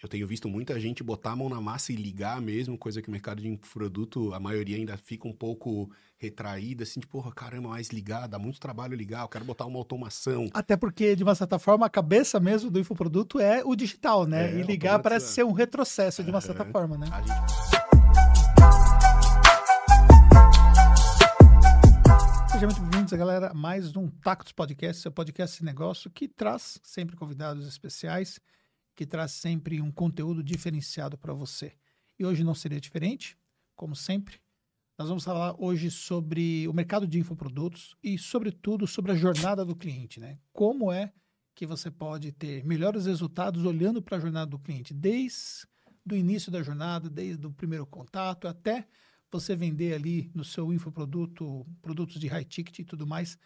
Eu tenho visto muita gente botar a mão na massa e ligar mesmo, coisa que o mercado de produto, a maioria ainda fica um pouco retraída, assim, tipo, porra, caramba, mais ligar, dá muito trabalho ligar, eu quero botar uma automação. Até porque, de uma certa forma, a cabeça mesmo do infoproduto é o digital, né? É, e ligar parece ser um retrocesso, de uma certa forma, né? A gente... Sejam muito bem-vindos, galera, a mais um Tactos Podcast, seu podcast de negócio que traz sempre convidados especiais que traz sempre um conteúdo diferenciado para você. E hoje não seria diferente, como sempre. Nós vamos falar hoje sobre o mercado de infoprodutos e, sobretudo, sobre a jornada do cliente, né? Como é que você pode ter melhores resultados olhando para a jornada do cliente, desde o início da jornada, desde o primeiro contato até você vender ali no seu infoproduto, produtos de high ticket e tudo mais.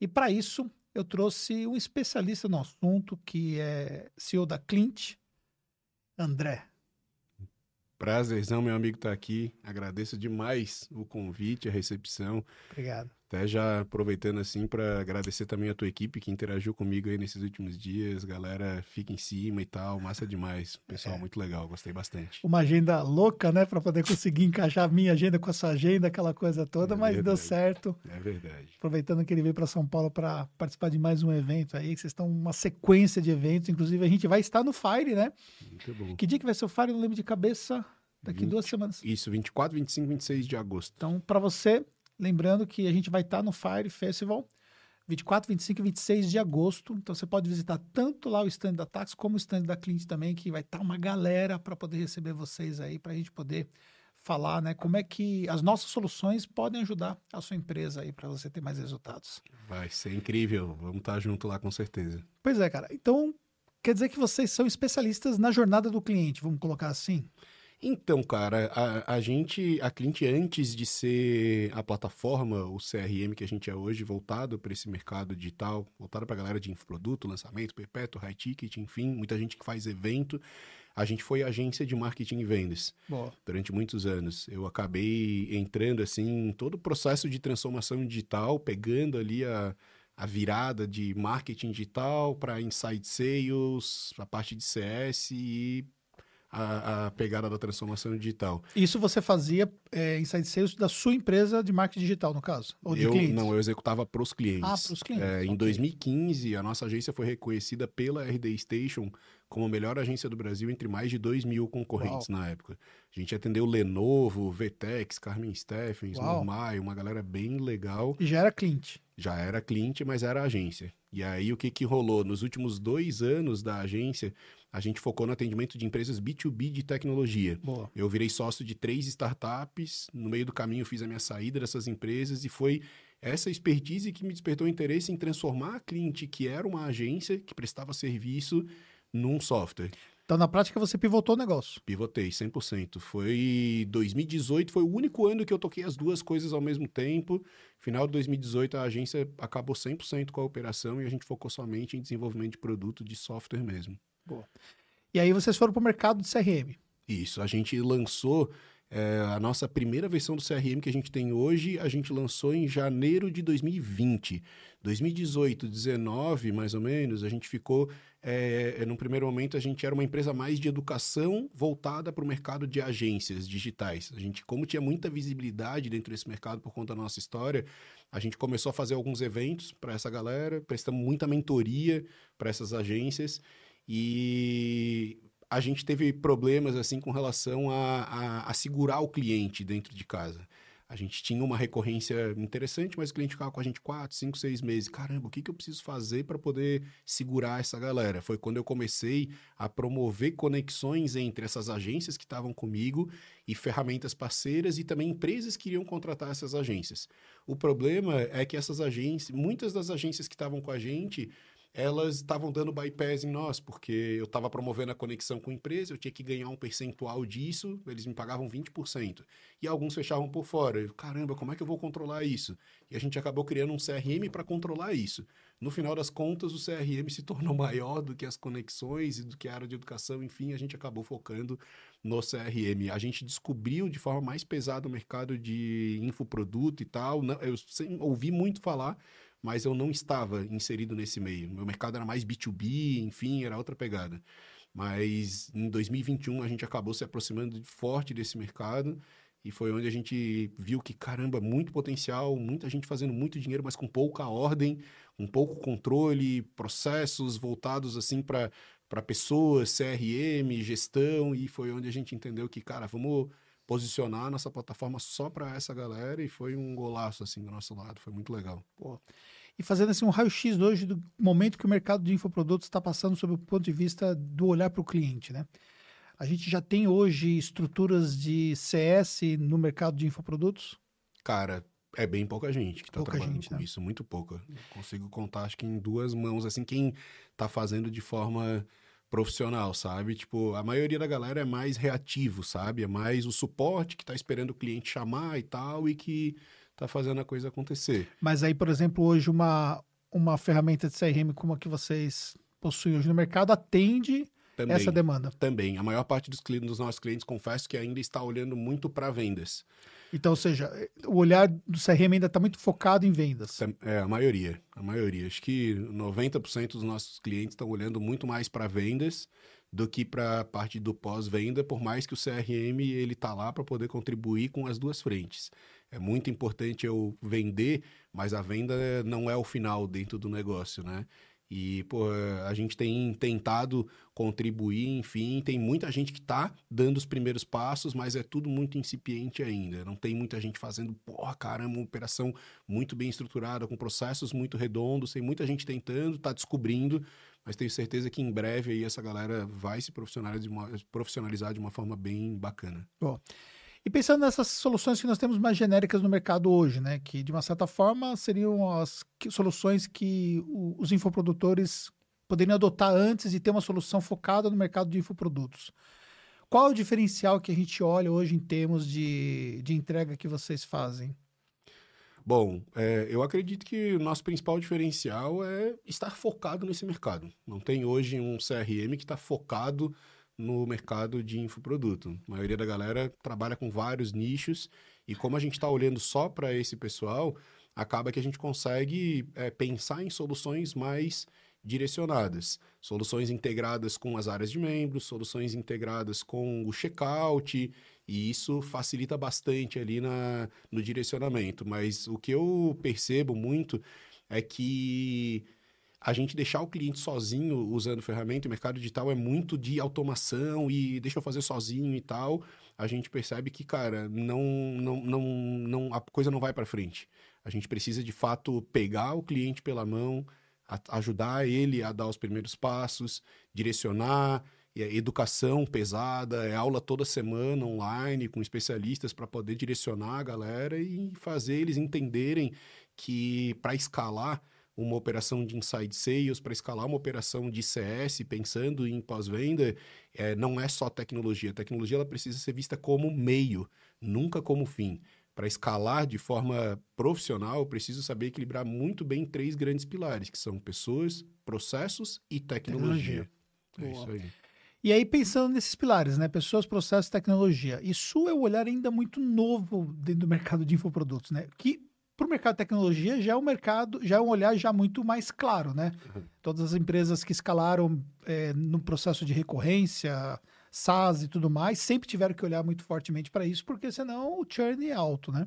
E para isso, eu trouxe um especialista no assunto, que é CEO da Clint, André. Prazerzão, meu amigo, estar tá aqui. Agradeço demais o convite, a recepção. Obrigado. Até já aproveitando assim para agradecer também a tua equipe que interagiu comigo aí nesses últimos dias. Galera, fica em cima e tal, massa demais. Pessoal, é. muito legal, gostei bastante. Uma agenda louca, né, para poder conseguir encaixar a minha agenda com a sua agenda, aquela coisa toda, é mas verdade. deu certo. É verdade. Aproveitando que ele veio para São Paulo para participar de mais um evento aí, que vocês estão uma sequência de eventos, inclusive a gente vai estar no Fire, né? Muito bom. Que dia que vai ser o Fire? Eu não lembro de cabeça. Daqui 20, duas semanas. Isso, 24, 25, 26 de agosto. Então, para você Lembrando que a gente vai estar tá no Fire Festival 24, 25 e 26 de agosto. Então você pode visitar tanto lá o stand da Tax como o stand da Clint também, que vai estar tá uma galera para poder receber vocês aí, para a gente poder falar, né, como é que as nossas soluções podem ajudar a sua empresa aí para você ter mais resultados. Vai ser incrível. Vamos estar tá junto lá com certeza. Pois é, cara. Então, quer dizer que vocês são especialistas na jornada do cliente, vamos colocar assim? Então, cara, a, a gente, a Clint, antes de ser a plataforma, o CRM que a gente é hoje, voltado para esse mercado digital, voltado para a galera de infoproduto, lançamento, perpétuo, high ticket, enfim, muita gente que faz evento, a gente foi agência de marketing e vendas Boa. durante muitos anos. Eu acabei entrando, assim, em todo o processo de transformação digital, pegando ali a, a virada de marketing digital para inside sales, a parte de CS e a, a, pegada da transformação digital. Isso você fazia é, inside sales da sua empresa de marketing digital, no caso? Ou de eu, clientes? Não, eu executava para os clientes. Ah, para os clientes. É, em 2015, a nossa agência foi reconhecida pela RD Station como a melhor agência do Brasil entre mais de 2 mil concorrentes Uau. na época. A gente atendeu Lenovo, Vtex, Carmen Steffens, Normai, uma galera bem legal. E já era cliente? Já era cliente, mas era agência. E aí o que, que rolou? Nos últimos dois anos da agência, a gente focou no atendimento de empresas B2B de tecnologia. Boa. Eu virei sócio de três startups, no meio do caminho fiz a minha saída dessas empresas e foi essa expertise que me despertou interesse em transformar a cliente, que era uma agência que prestava serviço, num software. Então, na prática, você pivotou o negócio? Pivotei, 100%. Foi 2018, foi o único ano que eu toquei as duas coisas ao mesmo tempo. Final de 2018, a agência acabou 100% com a operação e a gente focou somente em desenvolvimento de produto de software mesmo. Boa. E aí vocês foram para o mercado de CRM? Isso, a gente lançou é, a nossa primeira versão do CRM que a gente tem hoje, a gente lançou em janeiro de 2020. 2018, 19, mais ou menos, a gente ficou. É, num primeiro momento, a gente era uma empresa mais de educação voltada para o mercado de agências digitais. A gente, como tinha muita visibilidade dentro desse mercado por conta da nossa história, a gente começou a fazer alguns eventos para essa galera, prestamos muita mentoria para essas agências. E a gente teve problemas assim com relação a, a, a, segurar o cliente dentro de casa. A gente tinha uma recorrência interessante, mas o cliente ficava com a gente quatro, cinco, seis meses. Caramba, o que, que eu preciso fazer para poder segurar essa galera? Foi quando eu comecei a promover conexões entre essas agências que estavam comigo e ferramentas parceiras e também empresas que iriam contratar essas agências. O problema é que essas agências, muitas das agências que estavam com a gente, elas estavam dando bypass em nós, porque eu estava promovendo a conexão com a empresa, eu tinha que ganhar um percentual disso, eles me pagavam 20%. E alguns fechavam por fora. Eu, Caramba, como é que eu vou controlar isso? E a gente acabou criando um CRM para controlar isso. No final das contas, o CRM se tornou maior do que as conexões e do que a área de educação, enfim, a gente acabou focando no CRM. A gente descobriu de forma mais pesada o mercado de infoproduto e tal. Eu ouvi muito falar, mas eu não estava inserido nesse meio. Meu mercado era mais B2B, enfim, era outra pegada. Mas em 2021 a gente acabou se aproximando forte desse mercado e foi onde a gente viu que, caramba, muito potencial, muita gente fazendo muito dinheiro, mas com pouca ordem, um pouco controle, processos voltados assim para pessoas, CRM, gestão, e foi onde a gente entendeu que, cara, vamos posicionar nossa plataforma só para essa galera e foi um golaço assim do nosso lado, foi muito legal. Pô. E fazendo assim um raio-x hoje do momento que o mercado de infoprodutos está passando sob o ponto de vista do olhar para o cliente, né? A gente já tem hoje estruturas de CS no mercado de infoprodutos? Cara, é bem pouca gente que está trabalhando gente, com né? isso, muito pouca. Consigo contar, acho que em duas mãos, assim, quem está fazendo de forma profissional, sabe? Tipo, a maioria da galera é mais reativo, sabe? É mais o suporte que está esperando o cliente chamar e tal, e que está fazendo a coisa acontecer. Mas aí, por exemplo, hoje uma, uma ferramenta de CRM como a que vocês possuem hoje no mercado atende Também. essa demanda. Também. A maior parte dos, clientes, dos nossos clientes, confesso que ainda está olhando muito para vendas. Então, ou seja, o olhar do CRM ainda está muito focado em vendas. É, a maioria. A maioria. Acho que 90% dos nossos clientes estão olhando muito mais para vendas do que para a parte do pós-venda, por mais que o CRM ele tá lá para poder contribuir com as duas frentes. É muito importante eu vender, mas a venda não é o final dentro do negócio, né? E, pô, a gente tem tentado contribuir, enfim, tem muita gente que tá dando os primeiros passos, mas é tudo muito incipiente ainda. Não tem muita gente fazendo, porra, caramba, uma operação muito bem estruturada, com processos muito redondos, tem muita gente tentando, tá descobrindo, mas tenho certeza que em breve aí essa galera vai se profissionalizar de uma, profissionalizar de uma forma bem bacana. E pensando nessas soluções que nós temos mais genéricas no mercado hoje, né? Que de uma certa forma seriam as soluções que os infoprodutores poderiam adotar antes e ter uma solução focada no mercado de infoprodutos. Qual o diferencial que a gente olha hoje em termos de, de entrega que vocês fazem? Bom, é, eu acredito que o nosso principal diferencial é estar focado nesse mercado. Não tem hoje um CRM que está focado no mercado de infoproduto. A maioria da galera trabalha com vários nichos e como a gente está olhando só para esse pessoal, acaba que a gente consegue é, pensar em soluções mais direcionadas, soluções integradas com as áreas de membros, soluções integradas com o checkout, e isso facilita bastante ali na, no direcionamento. Mas o que eu percebo muito é que a gente deixar o cliente sozinho usando ferramenta, o mercado digital é muito de automação e deixa eu fazer sozinho e tal. A gente percebe que, cara, não, não, não, não a coisa não vai para frente. A gente precisa de fato pegar o cliente pela mão, a- ajudar ele a dar os primeiros passos, direcionar, é educação pesada, é aula toda semana online com especialistas para poder direcionar a galera e fazer eles entenderem que para escalar uma operação de inside sales, para escalar uma operação de CS, pensando em pós-venda, é, não é só tecnologia. A tecnologia ela precisa ser vista como meio, nunca como fim. Para escalar de forma profissional, eu preciso saber equilibrar muito bem três grandes pilares, que são pessoas, processos e tecnologia. É Boa. isso aí. E aí, pensando nesses pilares, né? Pessoas, processos e tecnologia. Isso é um olhar ainda muito novo dentro do mercado de infoprodutos, né? Que para o mercado de tecnologia já é um mercado, já é um olhar já muito mais claro, né? Uhum. Todas as empresas que escalaram é, no processo de recorrência, SaaS e tudo mais, sempre tiveram que olhar muito fortemente para isso, porque senão o churn é alto, né?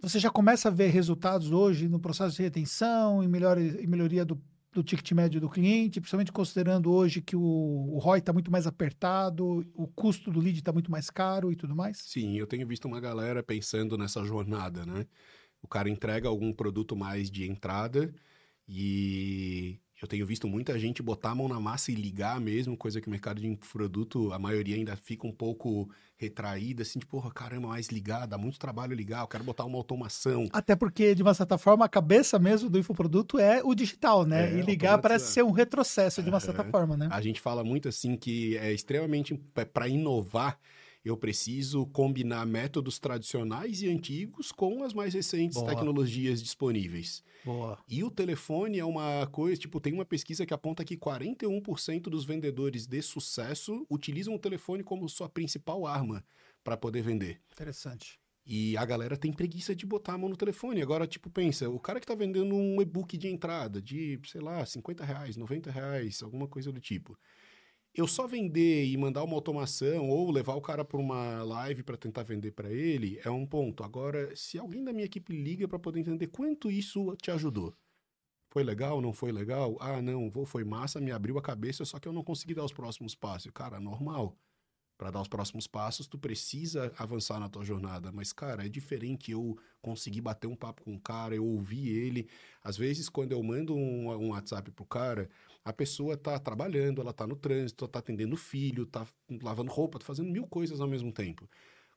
Você já começa a ver resultados hoje no processo de retenção, em, melhor, em melhoria do, do ticket médio do cliente, principalmente considerando hoje que o, o ROI está muito mais apertado, o custo do lead está muito mais caro e tudo mais? Sim, eu tenho visto uma galera pensando nessa jornada, né? O cara entrega algum produto mais de entrada e eu tenho visto muita gente botar a mão na massa e ligar mesmo, coisa que o mercado de produto, a maioria ainda fica um pouco retraída, assim, tipo, porra, caramba, mais ligar, dá muito trabalho ligar, eu quero botar uma automação. Até porque, de uma certa forma, a cabeça mesmo do infoproduto é o digital, né? É, e ligar parece automatizar. ser um retrocesso, de uma certa É. forma, né? A gente fala muito assim que é extremamente para inovar, eu preciso combinar métodos tradicionais e antigos com as mais recentes Boa. tecnologias disponíveis. Boa. E o telefone é uma coisa, tipo, tem uma pesquisa que aponta que 41% dos vendedores de sucesso utilizam o telefone como sua principal arma para poder vender. Interessante. E a galera tem preguiça de botar a mão no telefone. Agora, tipo, pensa, o cara que tá vendendo um e-book de entrada de, sei lá, 50 reais, 90 reais, alguma coisa do tipo. Eu só vender e mandar uma automação ou levar o cara para uma live para tentar vender para ele é um ponto. Agora, se alguém da minha equipe liga para poder entender quanto isso te ajudou. Foi legal, não foi legal? Ah, não, foi massa, me abriu a cabeça, só que eu não consegui dar os próximos passos. Cara, normal para dar os próximos passos, tu precisa avançar na tua jornada. Mas, cara, é diferente eu conseguir bater um papo com o cara, eu ouvir ele. Às vezes, quando eu mando um, um WhatsApp pro cara, a pessoa tá trabalhando, ela tá no trânsito, tá atendendo filho, tá lavando roupa, tá fazendo mil coisas ao mesmo tempo.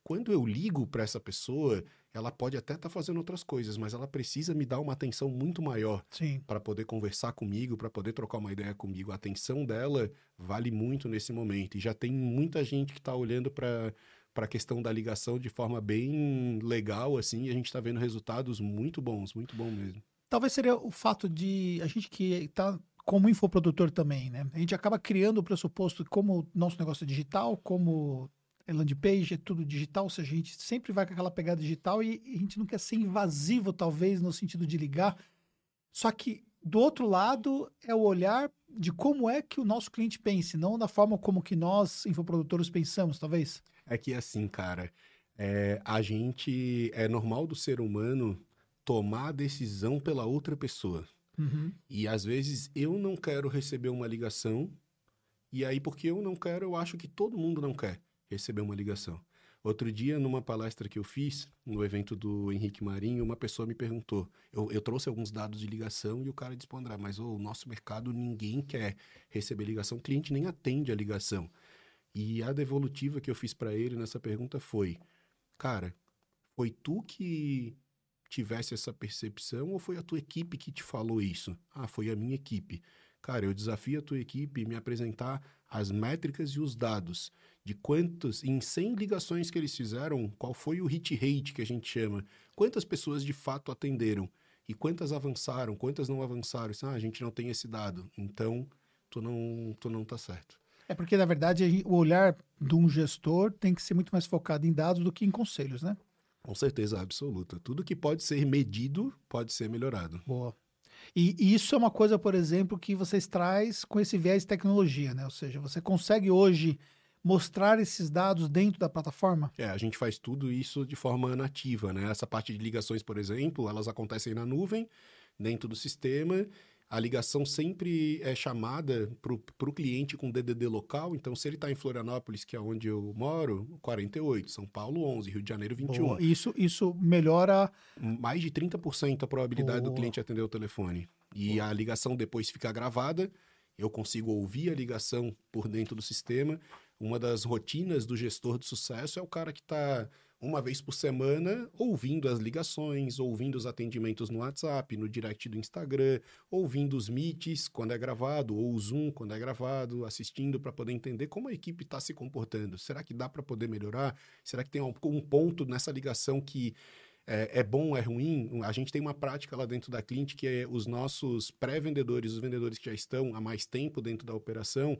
Quando eu ligo para essa pessoa, ela pode até estar tá fazendo outras coisas, mas ela precisa me dar uma atenção muito maior para poder conversar comigo, para poder trocar uma ideia comigo. A atenção dela vale muito nesse momento. E já tem muita gente que está olhando para para a questão da ligação de forma bem legal, assim, e a gente está vendo resultados muito bons, muito bom mesmo. Talvez seria o fato de a gente que está como infoprodutor também, né? A gente acaba criando o pressuposto como nosso negócio é digital, como é landing page, é tudo digital, ou seja, a gente sempre vai com aquela pegada digital e, a gente não quer ser invasivo, talvez, no sentido de ligar. Só que, do outro lado, é o olhar de como é que o nosso cliente pense, não da forma como que nós, infoprodutores, pensamos, talvez. É que, assim, cara, é, a gente... É normal do ser humano tomar a decisão pela outra pessoa. Uhum. E, às vezes, eu não quero receber uma ligação e aí, porque eu não quero, eu acho que todo mundo não quer receber uma ligação. Outro dia, numa palestra que eu fiz, no evento do Henrique Marinho, uma pessoa me perguntou. Eu, eu trouxe alguns dados de ligação e o cara disse: André, mas oh, o nosso mercado ninguém quer receber ligação, o cliente nem atende a ligação. E a devolutiva que eu fiz para ele nessa pergunta foi: Cara, foi tu que tivesse essa percepção ou foi a tua equipe que te falou isso? Ah, foi a minha equipe. Cara, eu desafio a tua equipe me apresentar as métricas e os dados de quantos, em 100 ligações que eles fizeram, qual foi o hit rate que a gente chama, quantas pessoas de fato atenderam e quantas avançaram, quantas não avançaram. Ah, a gente não tem esse dado, então tu não, tu não tá certo. É porque, na verdade, o olhar de um gestor tem que ser muito mais focado em dados do que em conselhos, né? Com certeza absoluta. Tudo que pode ser medido pode ser melhorado. Boa. E, isso é uma coisa, por exemplo, que vocês traz com esse viés de tecnologia, né? Ou seja, você consegue hoje mostrar esses dados dentro da plataforma? É, a gente faz tudo isso de forma nativa, né? Essa parte de ligações, por exemplo, elas acontecem na nuvem, dentro do sistema. A ligação sempre é chamada para o cliente com DDD local. Então, se ele está em Florianópolis, que é onde eu moro, 48, São Paulo 11, Rio de Janeiro 21. Boa. Isso, isso melhora... Mais de 30% a probabilidade Boa. do cliente atender o telefone. E Boa. a ligação depois fica gravada. Eu consigo ouvir a ligação por dentro do sistema uma das rotinas do gestor de sucesso é o cara que está uma vez por semana ouvindo as ligações, ouvindo os atendimentos no WhatsApp, no direct do Instagram, ouvindo os meets quando é gravado, ou o Zoom quando é gravado, assistindo para poder entender como a equipe está se comportando. Será que dá para poder melhorar? Será que tem um, um ponto nessa ligação que é, é, bom, é ruim. A gente tem uma prática lá dentro da Clint que é os nossos pré-vendedores, os vendedores que já estão há mais tempo dentro da operação,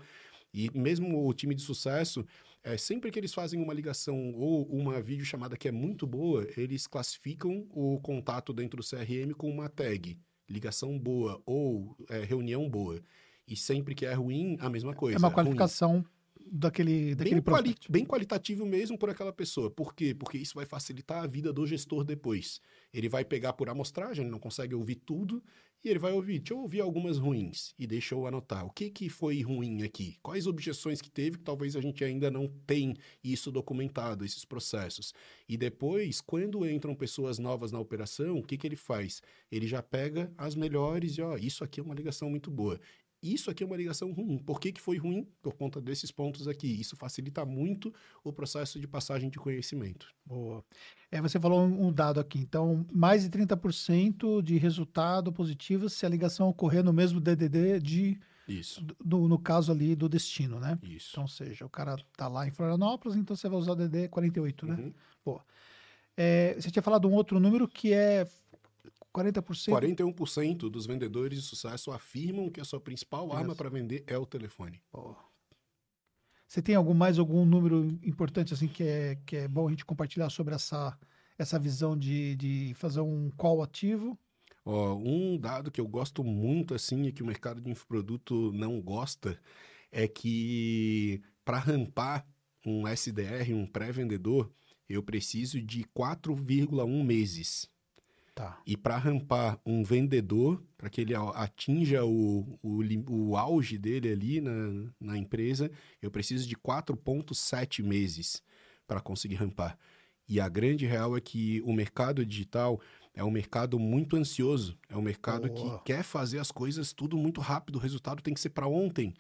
e mesmo o time de sucesso, é, sempre que eles fazem uma ligação ou uma videochamada que é muito boa, eles classificam o contato dentro do CRM com uma tag, ligação boa ou é, reunião boa. E sempre que é ruim, a mesma coisa. É uma qualificação ruim daquele, daquele bem, quali bem qualitativo mesmo por aquela pessoa. Por quê? Porque isso vai facilitar a vida do gestor depois. Ele vai pegar por amostragem, ele não consegue ouvir tudo, e ele vai ouvir, deixa eu ouvir algumas ruins, e deixa eu anotar. O que, que foi ruim aqui? Quais objeções que teve que talvez a gente ainda não tem isso documentado, esses processos. E depois, quando entram pessoas novas na operação, o que, que ele faz? Ele já pega as melhores e, ó, isso aqui é uma ligação muito boa isso aqui é uma ligação ruim. Por que, que foi ruim? Por conta desses pontos aqui. Isso facilita muito o processo de passagem de conhecimento. Boa. É, você falou um dado aqui. Então, mais de 30% de resultado positivo se a ligação ocorrer no mesmo DDD de... Isso. Do, no caso ali do destino, né? Isso. Então, seja, o cara tá lá em Florianópolis, então você vai usar o DD 48, né? Uhum. Boa. É, você tinha falado um outro número que é 40%? 41% dos vendedores de sucesso afirmam que a sua principal Isso. arma para vender é o telefone. Oh. Você tem algum mais algum número importante assim que é, que é bom a gente compartilhar sobre essa essa visão de, de fazer um call ativo? Ó, um dado que eu gosto muito assim e que o mercado de infoproduto não gosta é que para rampar um SDR, um pré-vendedor, eu preciso de 4,1 meses. Tá. E para rampar um vendedor, para que ele atinja o, o, o auge dele ali na, na empresa, eu preciso de 4,7 meses para conseguir rampar. E a grande real é que o mercado digital é um mercado muito ansioso, é um mercado que quer fazer as coisas tudo muito rápido, o resultado tem que ser para ontem.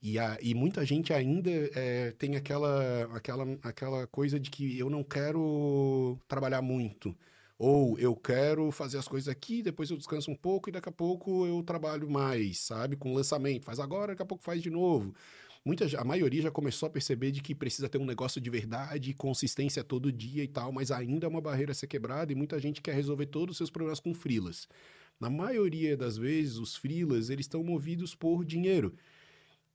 E, a, e muita gente ainda é, tem aquela, aquela, aquela coisa de que eu não quero trabalhar muito. Ou eu quero fazer as coisas aqui, depois eu descanso um pouco e daqui a pouco eu trabalho mais, sabe? Com lançamento. Faz agora, daqui a pouco faz de novo. Muita, a maioria já começou a perceber de que precisa ter um negócio de verdade, consistência todo dia e tal, mas ainda é uma barreira a ser quebrada e muita gente quer resolver todos os seus problemas com frilas. Na maioria das vezes, os frilas, eles estão movidos por dinheiro.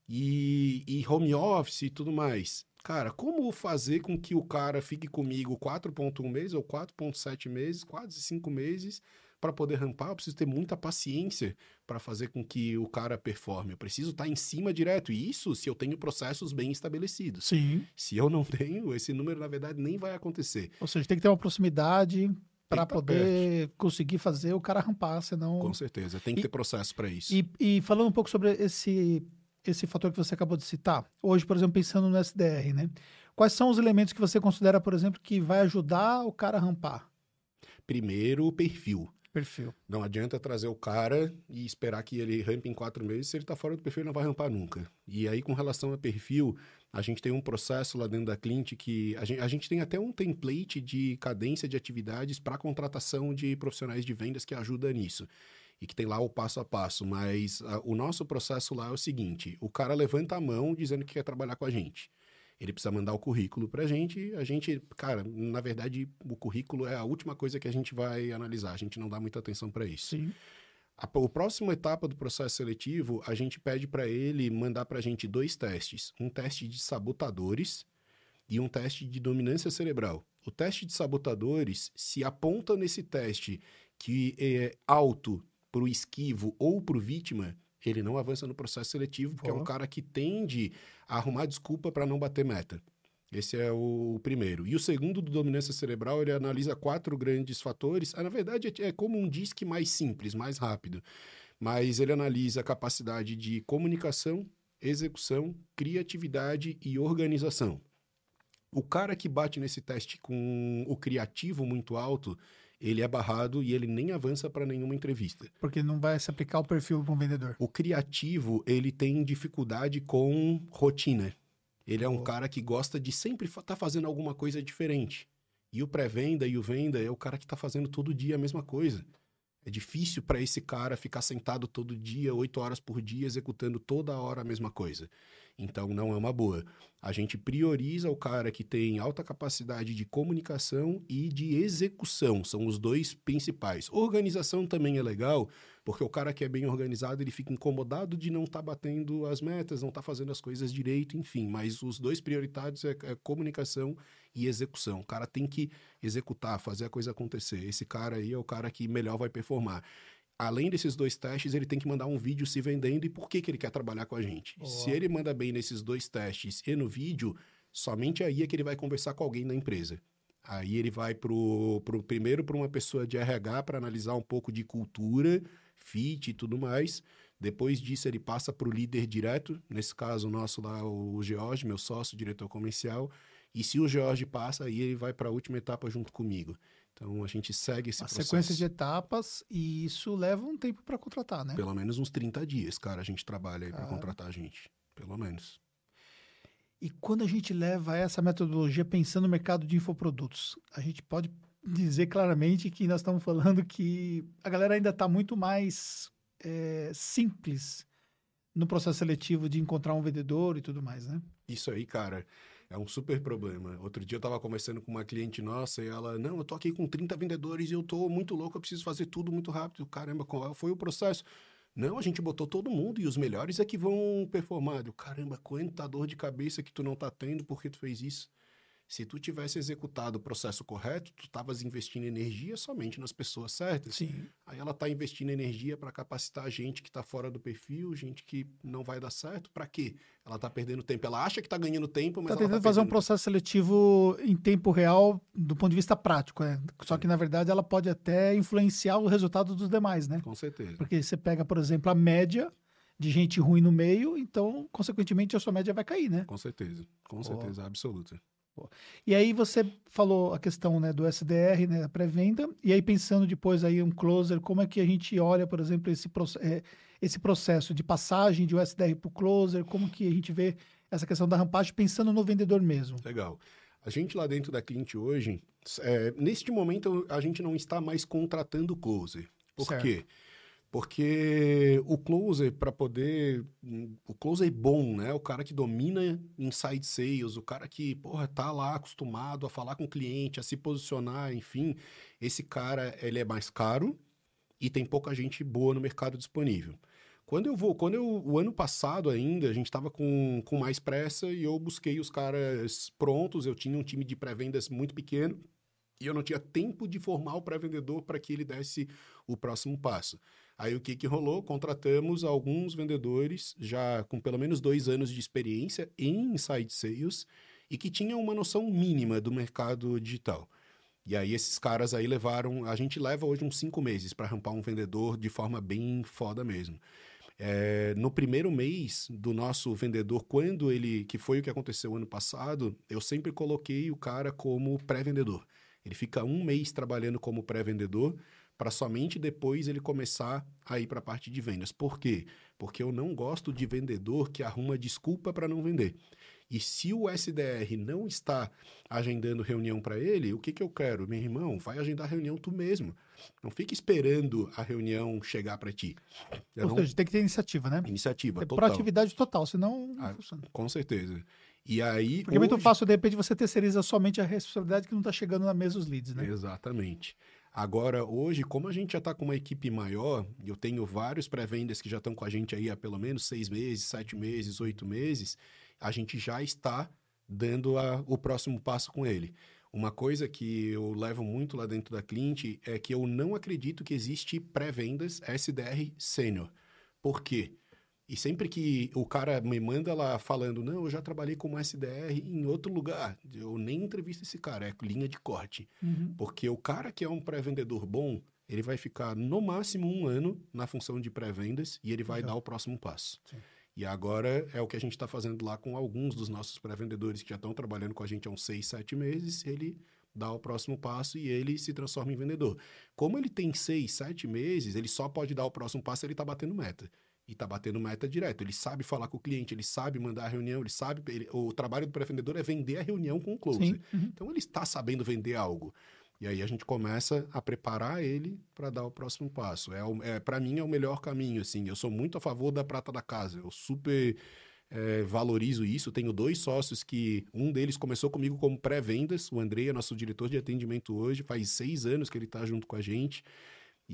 E, e home office e tudo mais. Cara, como fazer com que o cara fique comigo 4.1 meses ou 4.7 meses, quase 5 meses, para poder rampar? Eu preciso ter muita paciência para fazer com que o cara performe. Eu preciso estar tá em cima direto. E isso se eu tenho processos bem estabelecidos. Sim. Se eu não tenho, esse número, na verdade, nem vai acontecer. Ou seja, tem que ter uma proximidade para tá poder perto. conseguir fazer o cara rampar, senão... Com certeza, tem que e, ter processo para isso. E, e falando um pouco sobre esse esse fator que você acabou de citar, hoje, por exemplo, pensando no SDR, né? Quais são os elementos que você considera, por exemplo, que vai ajudar o cara a rampar? Primeiro, o perfil. Perfil. Não adianta trazer o cara e esperar que ele rampe em quatro meses. Se ele está fora do perfil, ele não vai rampar nunca. E aí, com relação a perfil, a gente tem um processo lá dentro da Clint que a gente, a gente tem até um template de cadência de atividades para contratação de profissionais de vendas que ajuda nisso e que tem lá o passo a passo, mas a, o nosso processo lá é o seguinte: o cara levanta a mão dizendo que quer trabalhar com a gente. Ele precisa mandar o currículo para a gente. A gente, cara, na verdade, o currículo é a última coisa que a gente vai analisar. A gente não dá muita atenção para isso. Sim. A, a próxima etapa do processo seletivo, a gente pede para ele mandar para a gente dois testes: um teste de sabotadores e um teste de dominância cerebral. O teste de sabotadores, se aponta nesse teste que é alto para o esquivo ou para o vítima, ele não avança no processo seletivo, porque oh. é um cara que tende a arrumar desculpa para não bater meta. Esse é o primeiro. E o segundo, do dominância cerebral, ele analisa quatro grandes fatores. Ah, na verdade, é como um DISC mais simples, mais rápido. Mas ele analisa a capacidade de comunicação, execução, criatividade e organização. O cara que bate nesse teste com o criativo muito alto, ele é barrado e ele nem avança para nenhuma entrevista. Porque não vai se aplicar o perfil para um vendedor. O criativo, ele tem dificuldade com rotina. Ele é um oh. cara que gosta de sempre estar tá fazendo alguma coisa diferente. E o pré-venda e o venda é o cara que está fazendo todo dia a mesma coisa. É difícil para esse cara ficar sentado todo dia, oito horas por dia, executando toda hora a mesma coisa. Então não é uma boa. A gente prioriza o cara que tem alta capacidade de comunicação e de execução, são os dois principais. Organização também é legal, porque o cara que é bem organizado, ele fica incomodado de não estar tá batendo as metas, não estar tá fazendo as coisas direito, enfim. Mas os dois prioritários é, é comunicação e execução. O cara tem que executar, fazer a coisa acontecer. Esse cara aí é o cara que melhor vai performar além desses dois testes, ele tem que mandar um vídeo se vendendo e por que, que ele quer trabalhar com a gente. Oh. Se ele manda bem nesses dois testes e no vídeo, somente aí é que ele vai conversar com alguém na empresa. Aí ele vai pro, pro primeiro para uma pessoa de RH para analisar um pouco de cultura, fit e tudo mais. Depois disso, ele passa para o líder direto, nesse caso nosso lá, o George, meu sócio, diretor comercial. E se o George passa, aí ele vai para a última etapa junto comigo. Então a gente segue esse a processo. sequência de etapas e isso leva um tempo para contratar, né? Pelo menos uns 30 dias, cara, a gente trabalha aí para contratar a gente. Pelo menos. E quando a gente leva essa metodologia pensando no mercado de infoprodutos, a gente pode dizer claramente que nós estamos falando que a galera ainda está muito mais é, simples no processo seletivo de encontrar um vendedor e tudo mais, né? Isso aí, cara. É um super problema. Outro dia eu estava conversando com uma cliente nossa e ela, não, eu tô aqui com 30 vendedores e eu tô muito louco, eu preciso fazer tudo muito rápido. Caramba, qual foi o processo? Não, a gente botou todo mundo e os melhores é que vão performar. Eu, caramba, quanta dor de cabeça que tu não tá tendo porque tu fez isso. Se tu tivesse executado o processo correto, tu estavas investindo energia somente nas pessoas certas. Sim. Aí ela está investindo energia para capacitar gente que está fora do perfil, gente que não vai dar certo. Para quê? Ela está perdendo tempo. Ela acha que está ganhando tempo, mas Tá ela tentando está fazer um processo seletivo em tempo real do ponto de vista prático, é. Só que, na verdade, ela pode até influenciar o resultado dos demais, né? Com certeza. Porque você pega, por exemplo, a média de gente ruim no meio, então, consequentemente, a sua média vai cair, né? Com certeza. Com certeza absoluta. E aí você falou a questão né, do SDR, né, da pré-venda, e aí pensando depois aí um closer, como é que a gente olha, por exemplo, esse, eh, esse processo de passagem de SDR para o closer, como que a gente vê essa questão da rampagem pensando no vendedor mesmo? Legal. A gente lá dentro da cliente hoje, é, neste momento a gente não está mais contratando closer. Por Certo. quê? Porque o closer, para poder. O closer bom, né? O cara que domina inside sales, o cara que, porra, tá lá acostumado a falar com o cliente, a se posicionar, enfim. Esse cara, ele é mais caro e tem pouca gente boa no mercado disponível. Quando eu vou, quando eu, o ano passado ainda, a gente estava com, com mais pressa e eu busquei os caras prontos, eu tinha um time de pré-vendas muito pequeno e eu não tinha tempo de formar o pré-vendedor para que ele desse o próximo passo. Aí o que, que rolou? Contratamos alguns vendedores já com pelo menos dois anos de experiência em inside sales e que tinham uma noção mínima do mercado digital. E aí esses caras aí levaram, a gente leva hoje uns cinco meses para rampar um vendedor de forma bem foda mesmo. É, no primeiro mês do nosso vendedor, quando ele, que foi o que aconteceu ano passado, eu sempre coloquei o cara como pré-vendedor. Ele fica um mês trabalhando como pré-vendedor para somente depois ele começar a ir para a parte de vendas. Por quê? Porque eu não gosto de vendedor que arruma desculpa para não vender. E se o SDR não está agendando reunião para ele, o que, que eu quero? Meu irmão, vai agendar reunião tu mesmo. Não fique esperando a reunião chegar para ti. Eu Ou não- seja, tem que ter iniciativa, né? Iniciativa, Ter total. proatividade total, senão não Ah, funciona. Com certeza. E aí. Porque é muito hoje- fácil, de repente, você terceiriza somente a responsabilidade que não está chegando na mesa os leads, né? Exatamente. Agora, hoje, como a gente já está com uma equipe maior, eu tenho vários pré-vendas que já estão com a gente aí há pelo menos seis meses, sete meses, oito meses, a gente já está dando a- o próximo passo com ele. Uma coisa que eu levo muito lá dentro da cliente é que eu não acredito que existe pré-vendas SDR sênior. Por quê? E sempre que o cara me manda lá falando, não, eu já trabalhei como SDR em outro lugar, eu nem entrevisto esse cara, é linha de corte. Uhum. Porque o cara que é um pré-vendedor bom, ele vai ficar no máximo um ano na função de pré-vendas e ele vai Legal. dar o próximo passo. Sim. E agora é o que a gente está fazendo lá com alguns dos nossos pré-vendedores que já estão trabalhando com a gente há uns seis, sete meses. Ele dá o próximo passo e ele se transforma em vendedor. Como ele tem seis, sete meses, ele só pode dar o próximo passo se ele está batendo meta. E está batendo meta direto. Ele sabe falar com o cliente, ele sabe mandar a reunião, ele sabe. ele- o trabalho do pré-vendedor é vender a reunião com o closer. Sim. Uhum. Então ele está sabendo vender algo. E aí a gente começa a preparar ele para dar o próximo passo. É, é para mim é o melhor caminho assim. Eu sou muito a favor da prata da casa. Eu super é, valorizo isso. Tenho dois sócios que um deles começou comigo como pré-vendas. O Andrei é nosso diretor de atendimento hoje. Faz seis anos que ele está junto com a gente.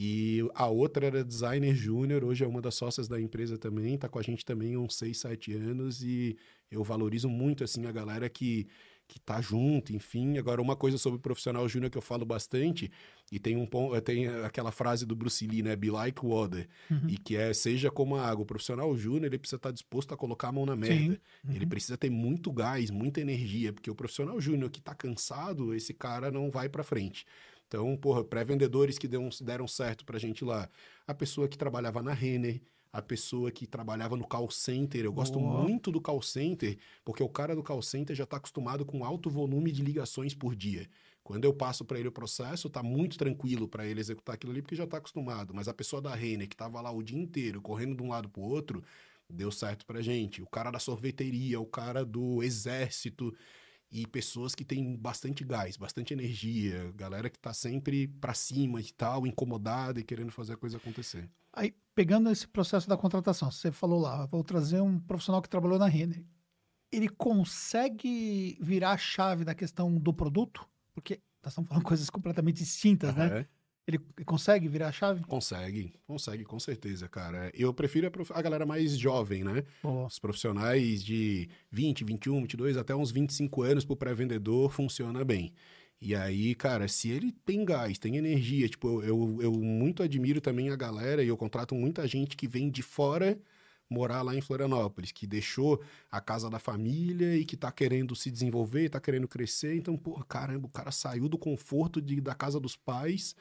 E a outra era designer júnior, hoje é uma das sócias da empresa também, está com a gente também há uns 6, 7 anos e eu valorizo muito assim a galera que que tá junto, enfim. Agora uma coisa sobre o profissional júnior que eu falo bastante e tem um ponto, tem aquela frase do Bruce Lee, né, be like water, Uhum. e que é seja como a água. O profissional júnior, ele precisa estar disposto a colocar a mão na merda. Uhum. Ele precisa ter muito gás, muita energia, porque o profissional júnior que tá cansado, esse cara não vai para frente. Então, porra, pré-vendedores que deram, deram certo pra gente lá. A pessoa que trabalhava na Renner, a pessoa que trabalhava no call center. Eu gosto muito do call center, porque o cara do call center já está acostumado com alto volume de ligações por dia. Quando eu passo para ele o processo, tá muito tranquilo para ele executar aquilo ali, porque já está acostumado. Mas a pessoa da Renner, que estava lá o dia inteiro, correndo de um lado para o outro, deu certo pra gente. O cara da sorveteria, o cara do exército e pessoas que têm bastante gás, bastante energia, galera que tá sempre pra cima e tal, incomodada e querendo fazer a coisa acontecer. Aí, pegando esse processo da contratação, você falou lá, vou trazer um profissional que trabalhou na Renner. Ele consegue virar a chave da questão do produto? Porque nós estamos falando coisas completamente distintas, né? É. Ele consegue virar a chave? Consegue, consegue, com certeza, cara. Eu prefiro a, prof... a galera mais jovem, né? Boa. Os profissionais de 20, 21, 22, até uns 25 anos pro pré-vendedor funciona bem. E aí, cara, se ele tem gás, tem energia, tipo, eu, eu muito admiro também a galera e eu contrato muita gente que vem de fora morar lá em Florianópolis, que deixou a casa da família e que tá querendo se desenvolver, tá querendo crescer. Então, pô, caramba, o cara saiu do conforto de, da casa dos pais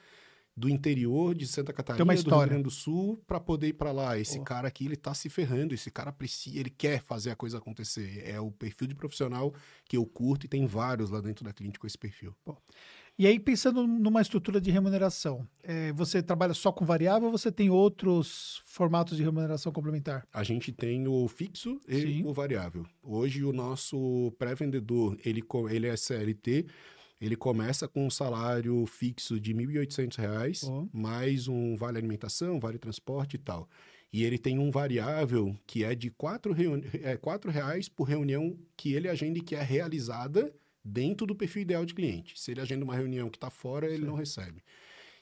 do interior de Santa Catarina, do Rio. Grande do Sul, para poder ir para lá. Esse Boa. cara aqui, ele tá se ferrando, esse cara precisa, ele quer fazer a coisa acontecer. É o perfil de profissional que eu curto e tem vários lá dentro da clínica com esse perfil. E aí, pensando numa estrutura de remuneração, é, você trabalha só com variável ou você tem outros formatos de remuneração complementar? A gente tem o fixo e Sim. o variável. Hoje o nosso pré-vendedor, ele, ele é CLT, ele começa com um salário fixo de 1.800 reais, Ó. mais um vale alimentação, vale transporte e tal. E ele tem um variável que é de R$ 4 é, quatro reais por reunião que ele agenda e que é realizada dentro do perfil ideal de cliente. Se ele agenda uma reunião que está fora, ele não recebe.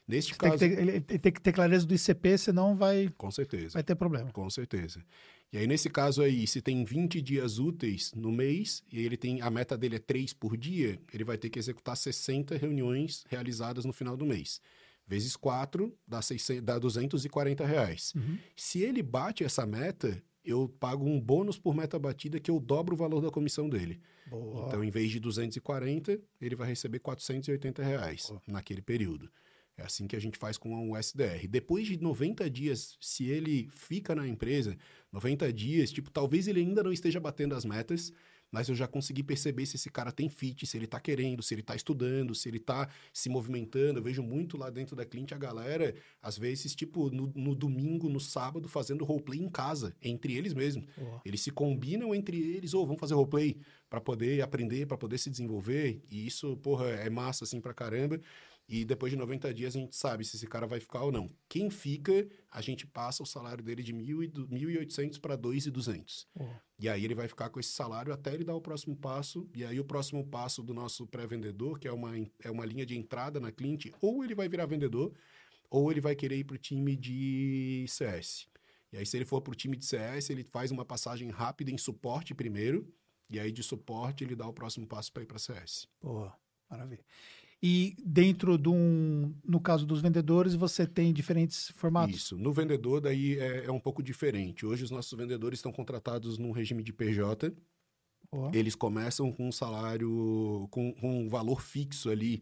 Neste Tem que, caso, ter, ele, ele tem que ter clareza do ICP, senão vai, com certeza. vai ter problema. Com certeza. E aí, nesse caso aí, se tem 20 dias úteis no mês, e ele tem a meta dele é 3 por dia, ele vai ter que executar 60 reuniões realizadas no final do mês. Vezes 4, dá, 600, dá 240 reais. Uhum. Se ele bate essa meta, eu pago um bônus por meta batida que eu dobro o valor da comissão dele. Boa. Então, em vez de 240, ele vai receber 480 reais Boa. naquele período. É assim que a gente faz com o SDR. Depois de 90 dias, se ele fica na empresa, 90 dias, tipo, talvez ele ainda não esteja batendo as metas, mas eu já consegui perceber se esse cara tem fit, se ele tá querendo, se ele tá estudando, se ele tá se movimentando. Eu vejo muito lá dentro da cliente a galera, às vezes, tipo, no, no domingo, no sábado, fazendo roleplay em casa, entre eles mesmos. Boa. Eles se combinam entre eles, ou vamos fazer roleplay para poder aprender, para poder se desenvolver. E isso, porra, é massa assim pra caramba. E depois de 90 dias a gente sabe se esse cara vai ficar ou não. Quem fica, a gente passa o salário dele de 1.800 para 2.200. Boa. E aí ele vai ficar com esse salário até ele dar o próximo passo. E aí o próximo passo do nosso pré-vendedor, que é uma, é uma linha de entrada na cliente, ou ele vai virar vendedor, ou ele vai querer ir para o time de CS. E aí, se ele for para o time de CS, ele faz uma passagem rápida em suporte primeiro. E aí, de suporte, ele dá o próximo passo para ir para CS. Boa, maravilha. E dentro de um, no caso dos vendedores, você tem diferentes formatos? Isso. No vendedor, daí é, é um pouco diferente. Hoje, os nossos vendedores estão contratados num regime de PJ. Eles começam com um salário, com, com um valor fixo ali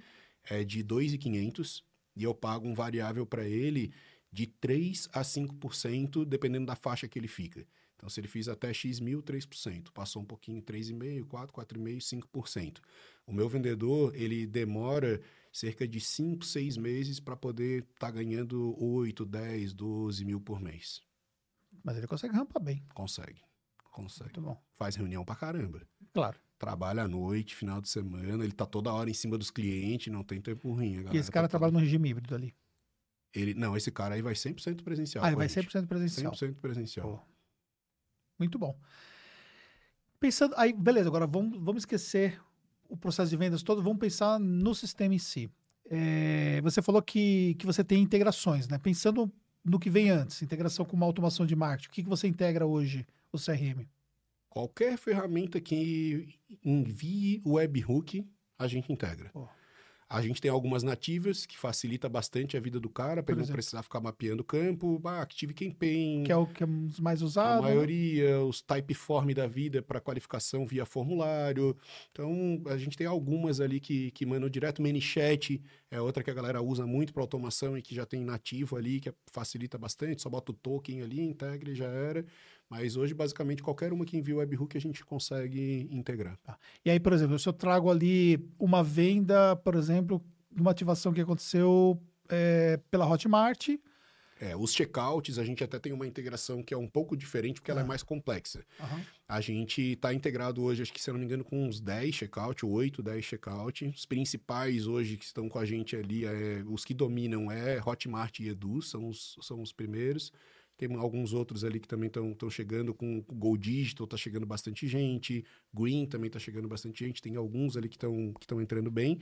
é, de 2.500 e eu pago um variável para ele de 3 a 5%, dependendo da faixa que ele fica. Então, se ele fiz até X mil, 3%. Passou um pouquinho, 3,5%, 4%, 4,5%, 5%. O meu vendedor, ele demora cerca de 5, 6 meses para poder estar ganhando 8, 10, 12 mil por mês. Mas ele consegue rampar bem. Consegue, consegue. Muito bom. Faz reunião pra caramba Claro. trabalha à noite, final de semana, ele tá toda hora em cima dos clientes, não tem tempo ruim. E esse cara tá trabalha no regime híbrido ali. Ele, não, esse cara aí vai 100% presencial. Ah, ele vai a gente. 100% presencial. 100% presencial. Pô. Muito bom. Pensando, aí, beleza, agora vamos, vamos esquecer o processo de vendas todo, vamos pensar no sistema em si. É, você falou que, que você tem integrações, né? Pensando no que vem antes, integração com uma automação de marketing, o que, que você integra hoje, o CRM? Qualquer ferramenta que envie o webhook, a gente integra. Pô. A gente tem algumas nativas que facilita bastante a vida do cara, para ele não precisar ficar mapeando o campo. Ah, Active Campaign, Que é o que é mais a usados. maioria, os Typeform da vida para qualificação via formulário. Então, a gente tem algumas ali que, que mandam direto. ManyChat é outra que a galera usa muito para automação e que já tem nativo ali, que facilita bastante. Só bota o token ali, integra e já era. Mas hoje, basicamente, qualquer uma que envia o webhook a gente consegue integrar. E aí, por exemplo, se eu trago ali uma venda, por exemplo, de uma ativação que aconteceu é, pela Hotmart, É, os checkouts, a gente até tem uma integração que é um pouco diferente, porque ela é Ah. mais complexa. Aham. A gente está integrado hoje, acho que se eu não me engano, com uns 10 checkout, 8, 10 checkout. Os principais hoje que estão com a gente ali, é, os que dominam é Hotmart e Edu, são os, são os primeiros. Tem alguns outros ali que também estão chegando com o Gold Digital, está chegando bastante gente. Green também está chegando bastante gente. Tem alguns ali que estão que entrando bem.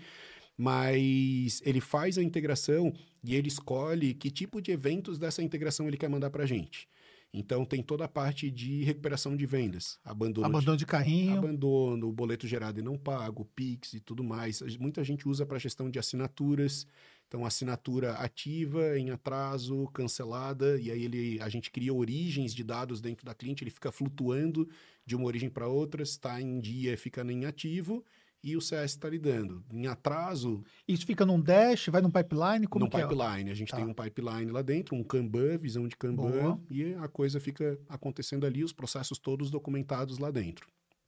Mas ele faz a integração e ele escolhe que tipo de eventos dessa integração ele quer mandar para a gente. Então tem toda a parte de recuperação de vendas, abandono, abandono de, de carrinho, abandono, o boleto gerado e não pago, Pix e tudo mais. Muita gente usa para gestão de assinaturas. Então, assinatura ativa, em atraso, cancelada, e aí ele, a gente cria origens de dados dentro da cliente, ele fica flutuando de uma origem para outra, está em dia, fica em ativo, e o CS está lidando. Em atraso. Isso fica num dash, vai num pipeline? Como num é? pipeline. É? A gente tá. tem um pipeline lá dentro, um Kanban, visão de Kanban, Boa. e a coisa fica acontecendo ali, os processos todos documentados lá dentro.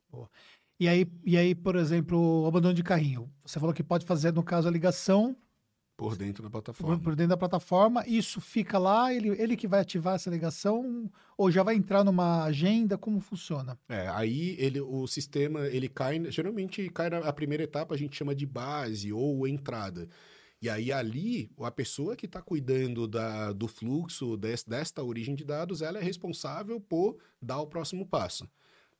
Boa. E aí, e aí, por exemplo, o abandono de carrinho. Você falou que pode fazer, no caso, a ligação por dentro da plataforma. Por, dentro da plataforma, isso fica lá, ele, ele que vai ativar essa ligação ou já vai entrar numa agenda, como funciona? É, aí ele, o sistema, ele cai, geralmente cai na primeira etapa, a gente chama de base ou entrada. E aí ali, a pessoa que está cuidando da, do fluxo des, desta origem de dados, ela é responsável por dar o próximo passo.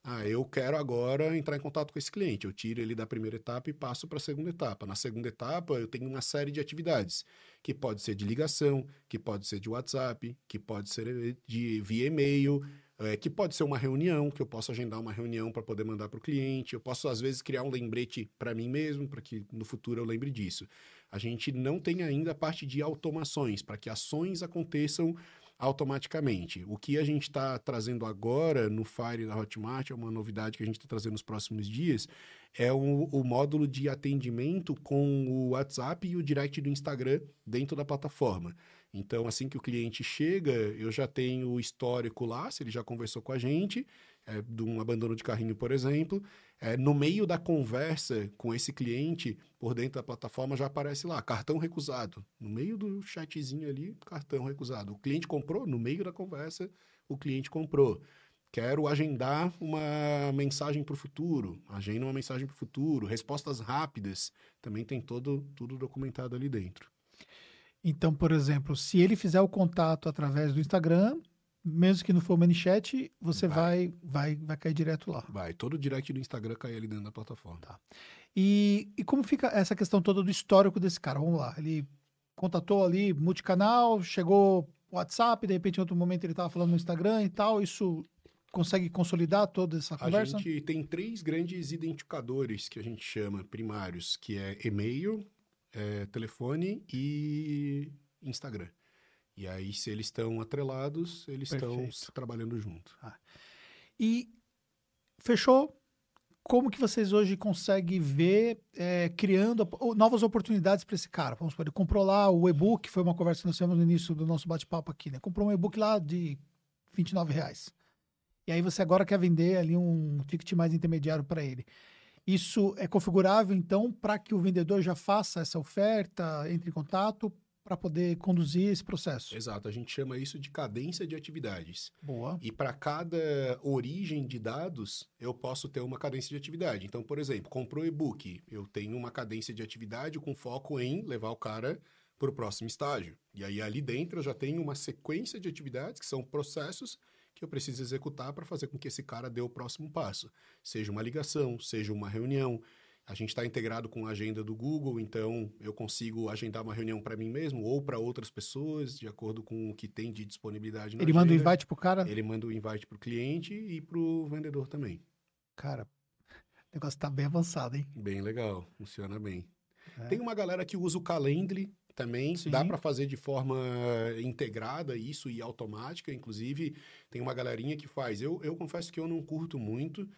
Ah, eu quero agora entrar em contato com esse cliente. Eu tiro ele da primeira etapa e passo para a segunda etapa. Na segunda etapa, eu tenho uma série de atividades, que pode ser de ligação, que pode ser de WhatsApp, que pode ser de via e-mail, é, que pode ser uma reunião, que eu posso agendar uma reunião para poder mandar para o cliente. Eu posso, às vezes, criar um lembrete para mim mesmo, para que no futuro eu lembre disso. A gente não tem ainda a parte de automações, para que ações aconteçam automaticamente. O que a gente está trazendo agora no Fire da Hotmart, é uma novidade que a gente está trazendo nos próximos dias, é o, o, módulo de atendimento com o WhatsApp e o direct do Instagram dentro da plataforma. Então, assim que o cliente chega, eu já tenho o histórico lá, se ele já conversou com a gente, é, de um abandono de carrinho, por exemplo. É, no meio da conversa com esse cliente, por dentro da plataforma, já aparece lá, cartão recusado. No meio do chatzinho ali, cartão recusado. O cliente comprou, no meio da conversa, o cliente comprou. Quero agendar uma mensagem para o futuro. Agenda uma mensagem para o futuro. Respostas rápidas. Também tem todo, tudo documentado ali dentro. Então, por exemplo, se ele fizer o contato através do Instagram, mesmo que não for ManyChat, você vai. vai vai vai cair direto lá. Vai, todo direct do Instagram cai ali dentro da plataforma. Tá. E, e como fica essa questão toda do histórico desse cara? Vamos lá, ele contatou ali multicanal, chegou WhatsApp, de repente em outro momento ele estava falando no Instagram e tal, isso consegue consolidar toda essa conversa? A gente tem três grandes identificadores que a gente chama primários, que é e-mail, é, telefone e Instagram. E aí, se eles estão atrelados, eles Perfeito. estão trabalhando junto. Ah. E fechou? Como que vocês hoje conseguem ver é, criando novas oportunidades para esse cara? Vamos supor, ele comprou lá o e-book, foi uma conversa que nós tivemos no início do nosso bate-papo aqui, né? Comprou um e-book lá de 29 reais. E aí você agora quer vender ali um ticket mais intermediário para ele. Isso é configurável, então, para que o vendedor já faça essa oferta, entre em contato, para poder conduzir esse processo. Exato, a gente chama isso de cadência de atividades. Boa. E para cada origem de dados, eu posso ter uma cadência de atividade. Então, por exemplo, comprou e-book, eu tenho uma cadência de atividade com foco em levar o cara para o próximo estágio. E aí ali dentro eu já tenho uma sequência de atividades que são processos que eu preciso executar para fazer com que esse cara dê o próximo passo. Seja uma ligação, seja uma reunião, a gente está integrado com a agenda do Google, então eu consigo agendar uma reunião para mim mesmo ou para outras pessoas, de acordo com o que tem de disponibilidade na Ele agenda. manda o invite para o cara? Ele manda o invite para o cliente e para o vendedor também. Cara, o negócio está bem avançado, hein? Bem legal, funciona bem. É. Tem uma galera que usa o Calendly também, Sim. dá para fazer de forma integrada isso e automática, inclusive tem uma galerinha que faz. Eu, eu confesso que eu não curto muito,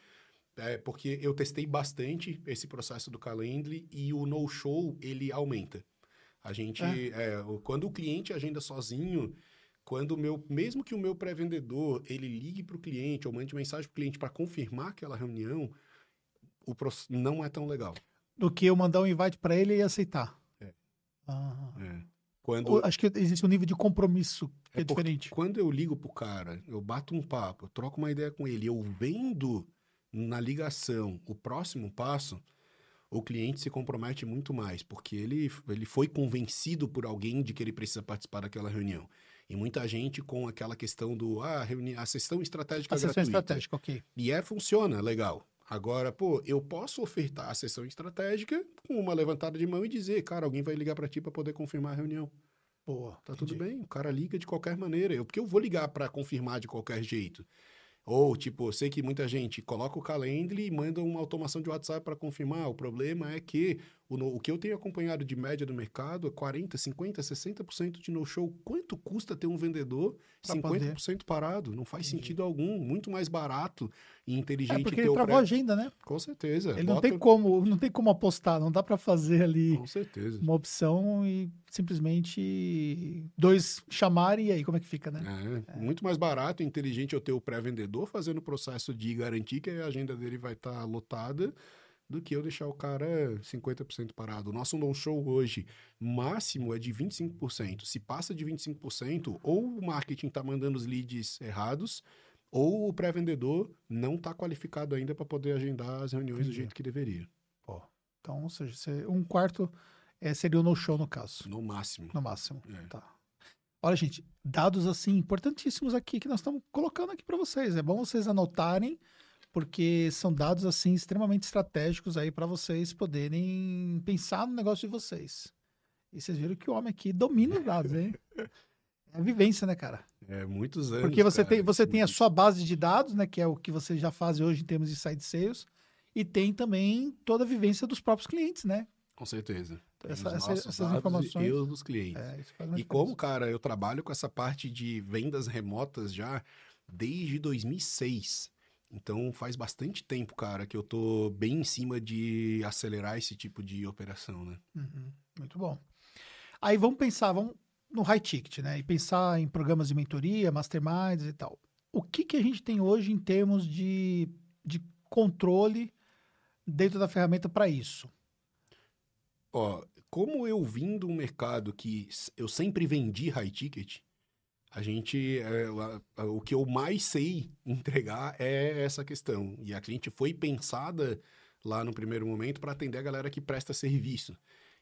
é, porque eu testei bastante esse processo do Calendly e o no-show, ele aumenta. A gente, é. É, quando o cliente agenda sozinho, quando o meu, mesmo que o meu pré-vendedor, ele ligue para o cliente ou mande mensagem para o cliente para confirmar aquela reunião, o não é tão legal. Do que eu mandar um invite para ele e aceitar. É. Ah. é. Quando... Acho que existe um nível de compromisso que é, é diferente. Quando eu ligo pro cara, eu bato um papo, eu troco uma ideia com ele, eu vendo na ligação, o próximo passo, o cliente se compromete muito mais, porque ele, ele foi convencido por alguém de que ele precisa participar daquela reunião. E muita gente com aquela questão do, ah, reuni a sessão estratégica A sessão gratuita. estratégica, ok. E é, funciona, legal. Agora, pô, eu posso ofertar a sessão estratégica com uma levantada de mão e dizer, cara, alguém vai ligar para ti para poder confirmar a reunião. Boa. Tá tudo entendi. bem, o cara liga de qualquer maneira. Eu, porque eu vou ligar para confirmar de qualquer jeito. Ou, tipo, eu sei que muita gente coloca o Calendly e manda uma automação de WhatsApp para confirmar. O problema é que o, no- o que eu tenho acompanhado de média do mercado é 40, 50, 60% de no-show. Quanto custa ter um vendedor Pra 50% parado? Não faz Entendi. sentido algum. Muito mais barato e inteligente É porque ter ele travou pré- a agenda, né? Com certeza. Ele não Bota- tem como, não tem como apostar, não dá para fazer ali Com certeza. uma opção e simplesmente dois chamarem e aí como é que fica, né? É, muito mais barato e inteligente eu ter o pré-vendedor fazendo o processo de garantir que a agenda dele vai estar lotada do que eu deixar o cara 50% parado. O nosso no-show hoje máximo é de 25%. Se passa de 25%, ou o marketing está mandando os leads errados, ou o pré-vendedor não está qualificado ainda para poder agendar as reuniões do Entendi. jeito que deveria. Pô. Então, ou seja, um quarto é, seria o no-show no caso, No máximo. no máximo. É. Tá. Olha, gente, dados assim importantíssimos aqui que nós estamos colocando aqui para vocês. É bom vocês anotarem, porque são dados assim extremamente estratégicos aí para vocês poderem pensar no negócio de vocês. E vocês viram que o homem aqui domina os dados, hein? É a vivência, né, cara? É muitos anos. Porque você cara, tem, você tem a sua base de dados, né, que é o que você já faz hoje em termos de side sales, e tem também toda a vivência dos próprios clientes, né? Com certeza. Essa- essa- essas informações- E os dos clientes. É, E como, cara, eu trabalho com essa parte de vendas remotas já desde 2006. Então faz bastante tempo, cara, que eu tô bem em cima de acelerar esse tipo de operação, né? Uhum, muito bom. Aí vamos pensar, vamos no high ticket, né? E pensar em programas de mentoria, masterminds e tal. O que, que a gente tem hoje em termos de, de controle dentro da ferramenta para isso? Ó, como eu vim de um mercado que eu sempre vendi high ticket, a gente, é, o que eu mais sei entregar é essa questão. E a cliente foi pensada lá no primeiro momento para atender a galera que presta serviço.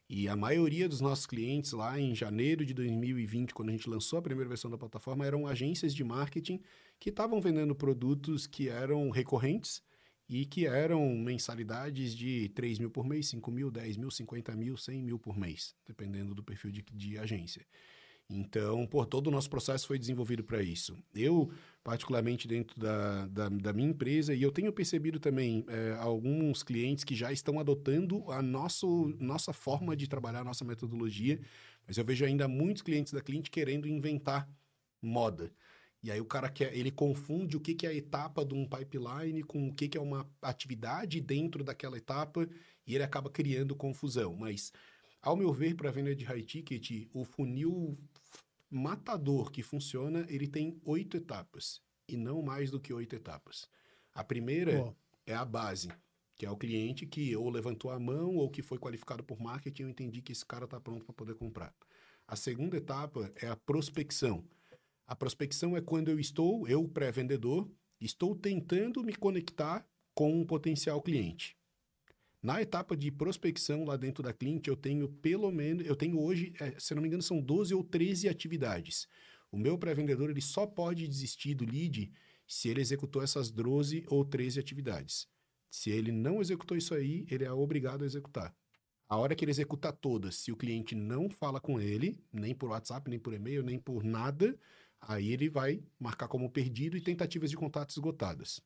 E a maioria dos nossos clientes lá em janeiro de 2020, quando a gente lançou a primeira versão da plataforma, eram agências de marketing que estavam vendendo produtos que eram recorrentes e que eram mensalidades de 3 mil por mês, 5 mil, 10 mil, 50 mil, 100 mil por mês, dependendo do perfil de, de agência. Então, por todo o nosso processo foi desenvolvido para isso. Eu, particularmente dentro da, da, da minha empresa, e eu tenho percebido também é, alguns clientes que já estão adotando a nosso, nossa forma de trabalhar, a nossa metodologia, mas eu vejo ainda muitos clientes da cliente querendo inventar moda. E aí o cara quer, ele confunde o que, que é a etapa de um pipeline com o que, que é uma atividade dentro daquela etapa e ele acaba criando confusão. Mas, ao meu ver, para venda de high ticket, o funil matador que funciona, ele tem oito etapas e não mais do que oito etapas. A primeira é a base, que é o cliente que ou levantou a mão ou que foi qualificado por marketing, eu entendi que esse cara está pronto para poder comprar. A segunda etapa é a prospecção. A prospecção é quando eu estou, eu pré-vendedor, estou tentando me conectar com um potencial cliente. Na etapa de prospecção lá dentro da cliente, eu tenho pelo menos, eu tenho hoje, eh, se não me engano, são 12 ou 13 atividades. O meu pré-vendedor, ele só pode desistir do lead se ele executou essas 12 ou 13 atividades. Se ele não executou isso aí, ele é obrigado a executar. A hora que ele executar todas, se o cliente não fala com ele, nem por WhatsApp, nem por e-mail, nem por nada, aí ele vai marcar como perdido e tentativas de contato esgotadas.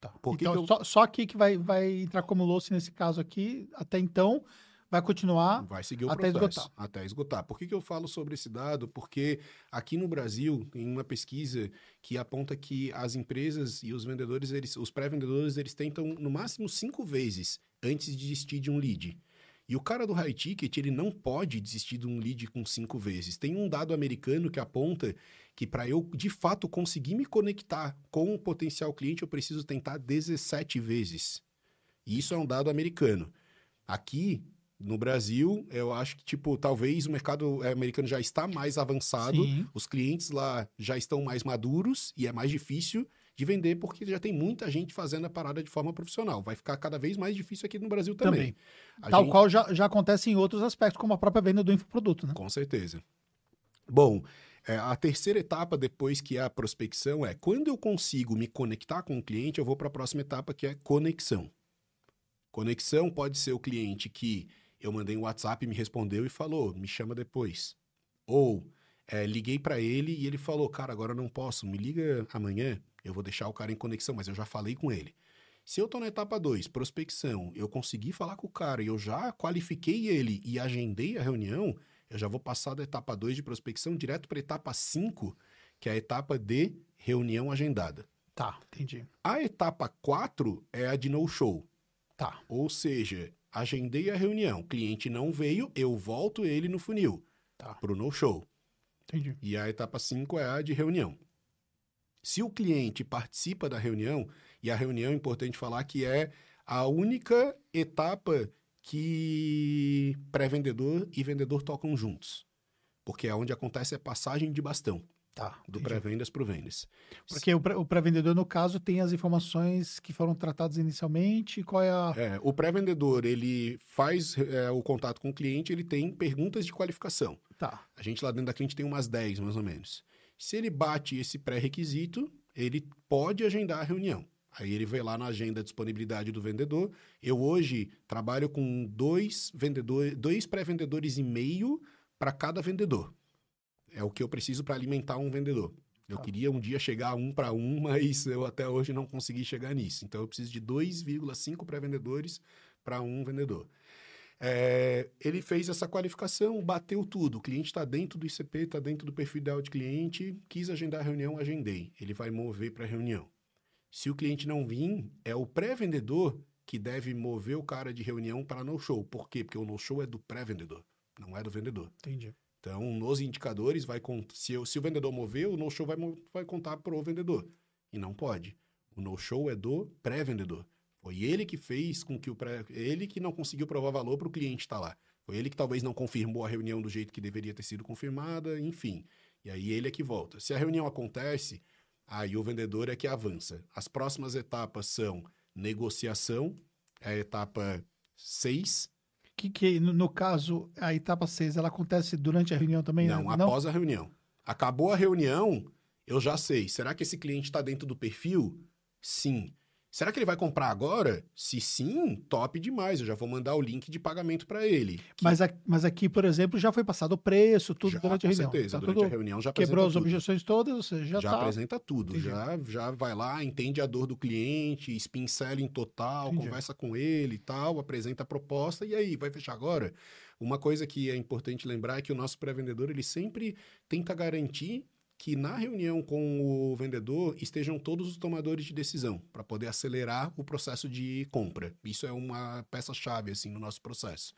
Tá. Por que então, eu- só, só aqui que vai, vai entrar como louça nesse caso aqui, até então, vai continuar. Vai seguir o até processo. esgotar. Até esgotar. Por que, que eu falo sobre esse dado? Porque aqui no Brasil tem uma pesquisa que aponta que as empresas e os vendedores, eles, os pré-vendedores, eles tentam no máximo cinco vezes antes de desistir de um lead. E o cara do high ticket, ele não pode desistir de um lead com cinco vezes. Tem um dado americano que aponta que para eu, de fato, conseguir me conectar com o potencial cliente, eu preciso tentar 17 vezes. E isso é um dado americano. Aqui, no Brasil, eu acho que, tipo, talvez o mercado eh, americano já está mais avançado, Sim. os clientes lá já estão mais maduros e é mais difícil de vender porque já tem muita gente fazendo a parada de forma profissional. Vai ficar cada vez mais difícil aqui no Brasil também. Também. Tal gente- qual já, já acontece em outros aspectos, como a própria venda do infoproduto, né? Com certeza. Bom, É, a terceira etapa, depois que é a prospecção, é quando eu consigo me conectar com o cliente, eu vou para a próxima etapa, que é conexão. Conexão pode ser o cliente que eu mandei um WhatsApp, me respondeu e falou, me chama depois. Ou é, liguei para ele e ele falou, cara, agora eu não posso, me liga amanhã, eu vou deixar o cara em conexão, mas eu já falei com ele. Se eu estou na etapa 2, prospecção, eu consegui falar com o cara e eu já qualifiquei ele e agendei a reunião, eu já vou passar da etapa 2 de prospecção direto para a etapa 5, que é a etapa de reunião agendada. Tá, entendi. A etapa 4 é a de no-show. Tá. Ou seja, agendei a reunião, cliente não veio, eu volto ele no funil Tá. para o no-show. Entendi. E a etapa 5 é a de reunião. Se o cliente participa da reunião, e a reunião é importante falar que é a única etapa que pré-vendedor e vendedor tocam juntos. Porque é onde acontece a passagem de bastão, Tá. do pré-vendas para o vendas. Porque o pré-vendedor, no caso, tem as informações que foram tratadas inicialmente. Qual é a. É, o pré-vendedor, ele faz é, o contato com o cliente, ele tem perguntas de qualificação. Tá. A gente lá dentro da cliente tem umas 10, mais ou menos. Se ele bate esse pré-requisito, ele pode agendar a reunião. Aí ele vê lá na agenda disponibilidade do vendedor. Eu hoje trabalho com dois vendedores, dois pré-vendedores e meio para cada vendedor. É o que eu preciso para alimentar um vendedor. Eu Tá. queria um dia chegar a um para um, mas eu até hoje não consegui chegar nisso. Então eu preciso de 2,5 pré-vendedores para um vendedor. É, ele fez essa qualificação, bateu tudo. O cliente está dentro do ICP, está dentro do perfil ideal de cliente, quis agendar a reunião, agendei. Ele vai mover para a reunião. Se o cliente não vir, é o pré-vendedor que deve mover o cara de reunião para no-show. Por quê? Porque o no-show é do pré-vendedor, não é do vendedor. Entendi. Então, nos indicadores, vai se, eu- se o vendedor mover, o no-show vai, vai contar para o vendedor. E não pode. O no-show é do pré-vendedor. Foi ele que fez com que o pré... Ele que não conseguiu provar valor para o cliente estar lá. Foi ele que talvez não confirmou a reunião do jeito que deveria ter sido confirmada, enfim. E aí ele é que volta. Se a reunião acontece, aí o vendedor é que avança. As próximas etapas são negociação, é a etapa 6, Que, que no, caso, a etapa 6, ela acontece durante a reunião também? Não, né? após a reunião. Acabou a reunião, eu já sei. Será que esse cliente está dentro do perfil? Sim. Será que ele vai comprar agora? Se sim, top demais. Eu já vou mandar o link de pagamento para ele. Que Mas, a- mas aqui, por exemplo, já foi passado o preço, tudo já, durante a com reunião. certeza. Tá Durante a reunião já quebrou as tudo. objeções todas, ou seja, já, Já tá. apresenta tudo, Entendi. já, já vai lá, entende a dor do cliente, spin selling total, Entendi. conversa com ele e tal, apresenta a proposta e aí, vai fechar agora? Uma coisa que é importante lembrar é que o nosso pré-vendedor, ele sempre tenta garantir que na reunião com o vendedor estejam todos os tomadores de decisão, para poder acelerar o processo de compra. Isso é uma peça-chave, assim, no nosso processo.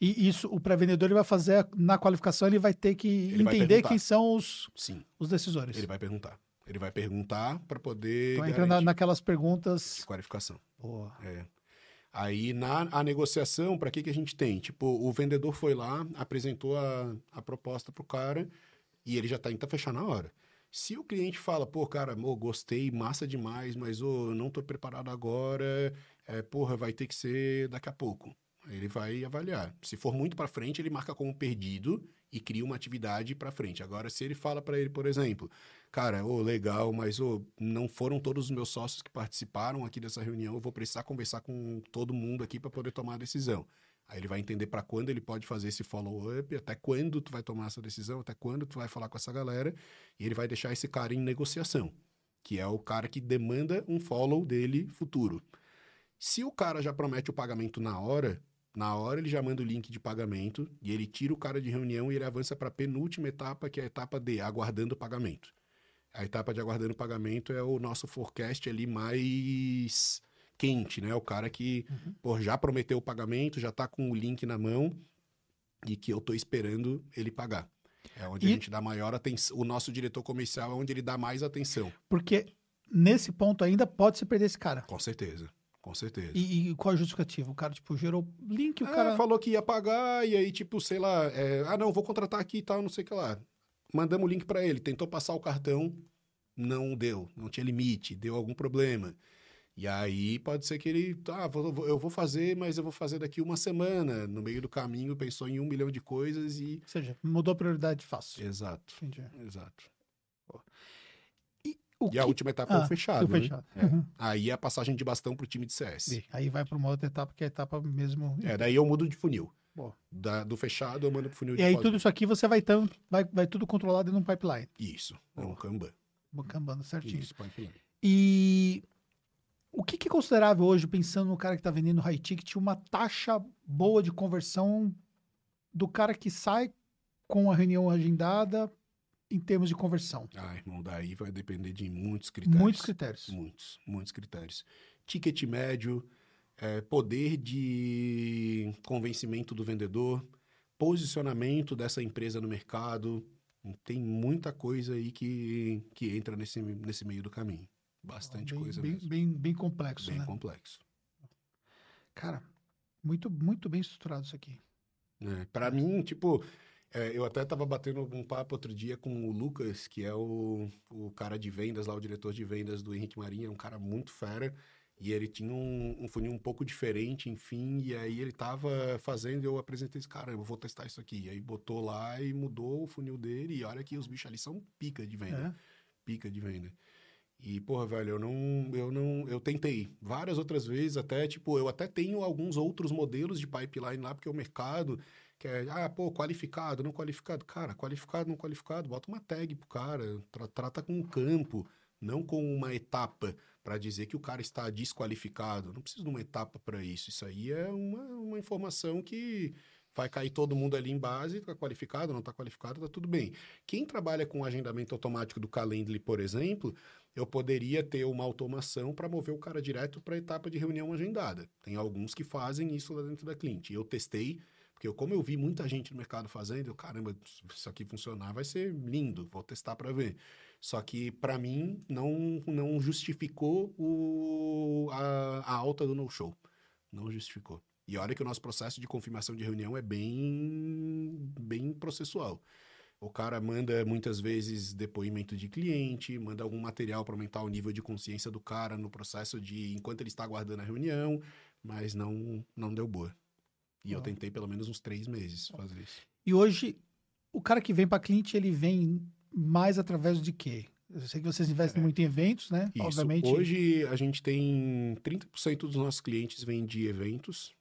E isso, o pré-vendedor vai fazer, na qualificação, ele vai ter que Ele entender quem são os, Sim, os decisores. ele vai perguntar. Ele vai perguntar para poder Então entra garantir na, naquelas perguntas. qualificação. Boa. É. Aí na a negociação, para que, que a gente tem? Tipo, o vendedor foi lá, apresentou a, a proposta pro cara e ele já tá indo fechar na hora. Se o cliente fala, pô, cara, amor, gostei, massa demais, mas ô, não tô preparado agora, é, porra, vai ter que ser daqui a pouco. Ele vai avaliar. Se for muito para frente, ele marca como perdido e cria uma atividade para frente. Agora, se ele fala para ele, por exemplo, cara, ô, legal, mas ô, não foram todos os meus sócios que participaram aqui dessa reunião, eu vou precisar conversar com todo mundo aqui para poder tomar a decisão. Aí ele vai entender para quando ele pode fazer esse follow-up, até quando tu vai tomar essa decisão, até quando tu vai falar com essa galera, e ele vai deixar esse cara em negociação, que é o cara que demanda um follow dele futuro. Se o cara já promete o pagamento na hora, na hora ele já manda o link de pagamento e ele tira o cara de reunião e ele avança para a penúltima etapa, que é a etapa D, aguardando o pagamento. A etapa de aguardando o pagamento é o nosso forecast ali mais quente, né? O cara que pô, já prometeu o pagamento, já tá com o link na mão e que eu tô esperando ele pagar. É onde E- a gente dá maior atenção. O nosso diretor comercial é onde ele dá mais atenção. Porque nesse ponto ainda pode se perder esse cara. Com certeza. Com certeza. E, e qual a justificativa? O cara, tipo, gerou link, o É, cara. falou que ia pagar, e aí, tipo, sei lá, é, ah, não, vou contratar aqui e tal, não sei o que lá. Mandamos o link para ele, tentou passar o cartão, não deu, não tinha limite, deu algum problema. E aí pode ser que ele, tá, vou- eu vou fazer, mas eu vou fazer daqui uma semana. No meio do caminho pensou em um milhão de coisas e. Ou seja, mudou a prioridade fácil. Exato, Entendi. exato. O E a que- última etapa é Ah, o fechado. o né? fechado. É. Uhum. Aí é a passagem de bastão pro time de CS. E Aí vai para uma outra etapa, que é a etapa mesmo. É, daí eu mudo de funil. Da- do fechado eu mando pro funil E de aí pós- tudo isso aqui você vai, tão, vai, vai tudo controlado em um pipeline. Isso, é um. Kanban. Cambando certinho. Isso, pipeline. E o que, que é considerável hoje, pensando no cara que está vendendo high ticket, uma taxa boa de conversão do cara que sai com a reunião agendada em termos de conversão? Ah, irmão, daí vai depender de muitos critérios. Muitos critérios. Muitos, muitos critérios. Ticket médio, é, poder de convencimento do vendedor, posicionamento dessa empresa no mercado. Tem muita coisa aí que, que entra nesse, nesse meio do caminho. Bastante bem, coisa bem, mesmo. bem, bem complexo, Bem né? complexo. Cara, muito, muito bem estruturado isso aqui. É, para mim, tipo, é, eu até tava batendo um papo outro dia com o Lucas, que é o, o cara de vendas lá, o diretor de vendas do Henrique Marinho, é um cara muito fera. E ele tinha um, um funil um pouco diferente, enfim, e aí ele tava fazendo, eu apresentei esse cara, eu vou testar isso aqui. E aí botou lá e mudou o funil dele, e olha que os bichos ali são pica de venda É. pica de venda. E, porra, velho, eu não, eu não, eu tentei várias outras vezes, até, tipo, eu até tenho alguns outros modelos de pipeline lá, porque o mercado quer, ah, pô, qualificado, não qualificado. Cara, qualificado, não qualificado, bota uma tag pro cara, tra- trata com um campo, não com uma etapa para dizer que o cara está desqualificado. Não precisa de uma etapa para isso. Isso aí é uma, uma informação que vai cair todo mundo ali em base, tá qualificado, não tá qualificado, tá tudo bem. Quem trabalha com agendamento automático do Calendly, por exemplo, eu poderia ter uma automação para mover o cara direto para a etapa de reunião agendada. Tem alguns que fazem isso lá dentro da cliente. Eu testei, porque eu, como eu vi muita gente no mercado fazendo, eu, caramba, isso aqui funcionar vai ser lindo, vou testar para ver. Só que para mim não não justificou o, a, a alta do no-show. Não justificou. E olha que o nosso processo de confirmação de reunião é bem, bem processual. O cara manda muitas vezes depoimento de cliente, manda algum material para aumentar o nível de consciência do cara no processo de enquanto ele está aguardando a reunião, mas não não deu boa. E eu Ah. tentei pelo menos uns três meses fazer isso. E hoje, o cara que vem para cliente, ele vem mais através de quê? Eu sei que vocês investem É. muito em eventos, né? Isso. Obviamente. Hoje a gente tem 30% dos nossos clientes vêm de eventos,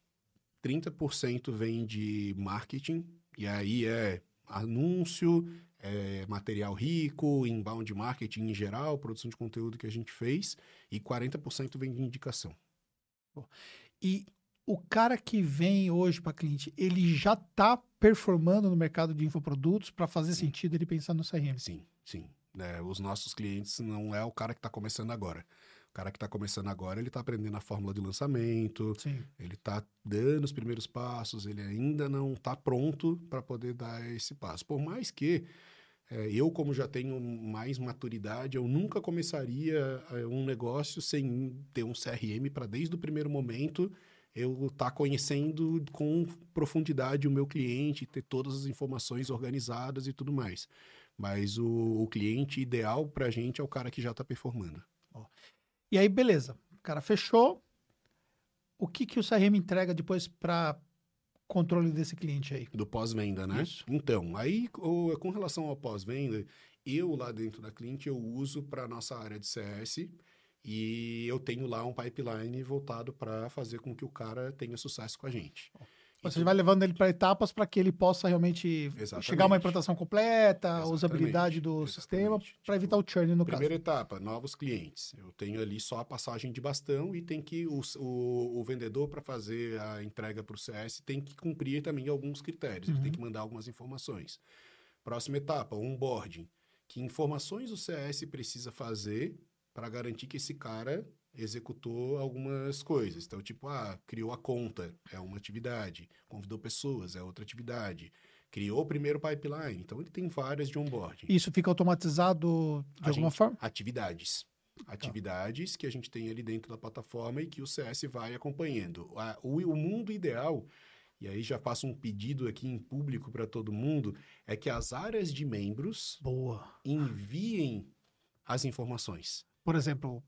30% vem de marketing, e aí é anúncio, é material rico, inbound marketing em geral, produção de conteúdo que a gente fez, e 40% vem de indicação. E o cara que vem hoje para cliente, ele já está performando no mercado de infoprodutos para fazer sentido ele pensar no CRM. Sim, sim. É, os nossos clientes não é o cara que está começando agora. O cara que está começando agora, ele está aprendendo a fórmula de lançamento, Sim. Ele está dando os primeiros passos, ele ainda não está pronto para poder dar esse passo. Por mais que é, eu, como já tenho mais maturidade, eu nunca começaria é, um negócio sem ter um CRM para, desde o primeiro momento, eu estar conhecendo com profundidade o meu cliente, ter todas as informações organizadas e tudo mais. Mas o, o cliente ideal para a gente é o cara que já está performando. E aí, beleza. O cara fechou. O que, que o CRM entrega depois para controle desse cliente aí? Do pós-venda, né? Isso. Então, aí o- com relação ao pós-venda, eu lá dentro da cliente eu uso para nossa área de CS e eu tenho lá um pipeline voltado para fazer com que o cara tenha sucesso com a gente. Você vai levando ele para etapas para que ele possa realmente Exatamente. chegar a uma implantação completa, a Exatamente. usabilidade do Exatamente. sistema, para evitar o churn no Primeira etapa, novos clientes. Eu tenho ali só a passagem de bastão e tem que o, o, o vendedor para fazer a entrega para o CS tem que cumprir também alguns critérios. Ele Uhum. tem que mandar algumas informações. Próxima etapa, onboarding. Que informações o CS precisa fazer para garantir que esse cara executou algumas coisas. Então, tipo, ah, criou a conta, é uma atividade. Convidou pessoas, é outra atividade. Criou o primeiro pipeline. Então, ele tem várias de onboarding. Isso fica automatizado de A alguma gente- forma? Atividades. Atividades que a gente tem ali dentro da plataforma e que o CS vai acompanhando. O, o mundo ideal, e aí já faço um pedido aqui em público para todo mundo, é que as áreas de membros Boa. enviem as informações. Por exemplo,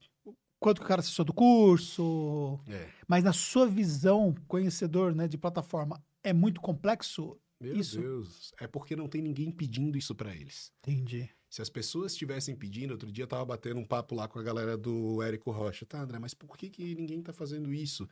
quanto que o cara acessou do curso. É. Mas na sua visão, conhecedor né, de plataforma, é muito complexo? Meu Isso. Deus. É porque não tem ninguém pedindo isso pra eles. Entendi. Se as pessoas estivessem pedindo, outro dia eu tava batendo um papo lá com a galera do Érico Rocha. Tá, André, mas por que, que ninguém tá fazendo isso?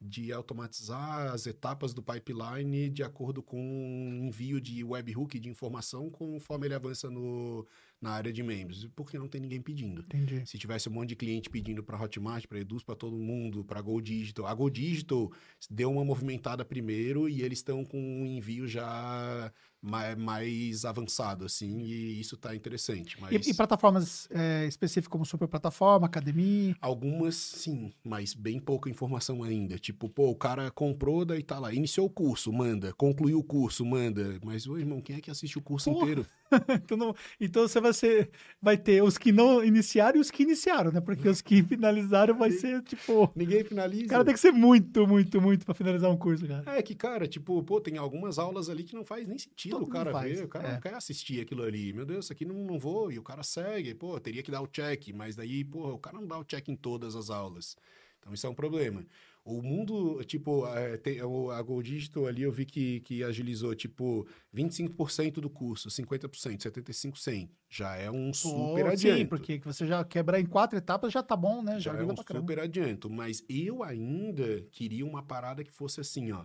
De automatizar as etapas do pipeline de acordo com o envio de webhook de informação conforme ele avança no, na área de membros. Porque não tem ninguém pedindo. Entendi. Se tivesse um monte de cliente pedindo para Hotmart, para Eduz, para todo mundo, para Go Digital. A Go Digital deu uma movimentada primeiro e eles estão com um envio já mais, mais avançado, assim, e isso tá interessante. Mas E, e plataformas é, específicas como super plataforma, academia. algumas sim, mas bem pouca informação ainda. Tipo, pô, o cara comprou, daí tá lá, iniciou o curso, manda, concluiu o curso, manda. Mas, ô irmão, quem é que assiste o curso Porra. inteiro? então, não- então você vai ser. Vai ter os que não iniciaram e os que iniciaram, né? Porque os que finalizaram vai ser, tipo. Ninguém finaliza. O cara tem que ser muito, muito, muito pra finalizar um curso, cara. É que, cara, tipo, pô, tem algumas aulas ali que não faz nem sentido Todo o cara faz, ver, o cara é. não quer assistir aquilo ali. Meu Deus, isso aqui não, não vou, e o cara segue, pô, teria que dar o check, mas daí, pô, o cara não dá o check em todas as aulas. Então isso é um problema. O mundo, tipo, é, tem, o- a Gold Digital ali eu vi que, que agilizou, tipo, 25% do curso, 50%, 75%, 100%. Já é um super Pô, adianto. Sim, porque que você já quebrar em quatro etapas já tá bom, né? Já, Já é um super adianto. Mas eu ainda queria uma parada que fosse assim, ó.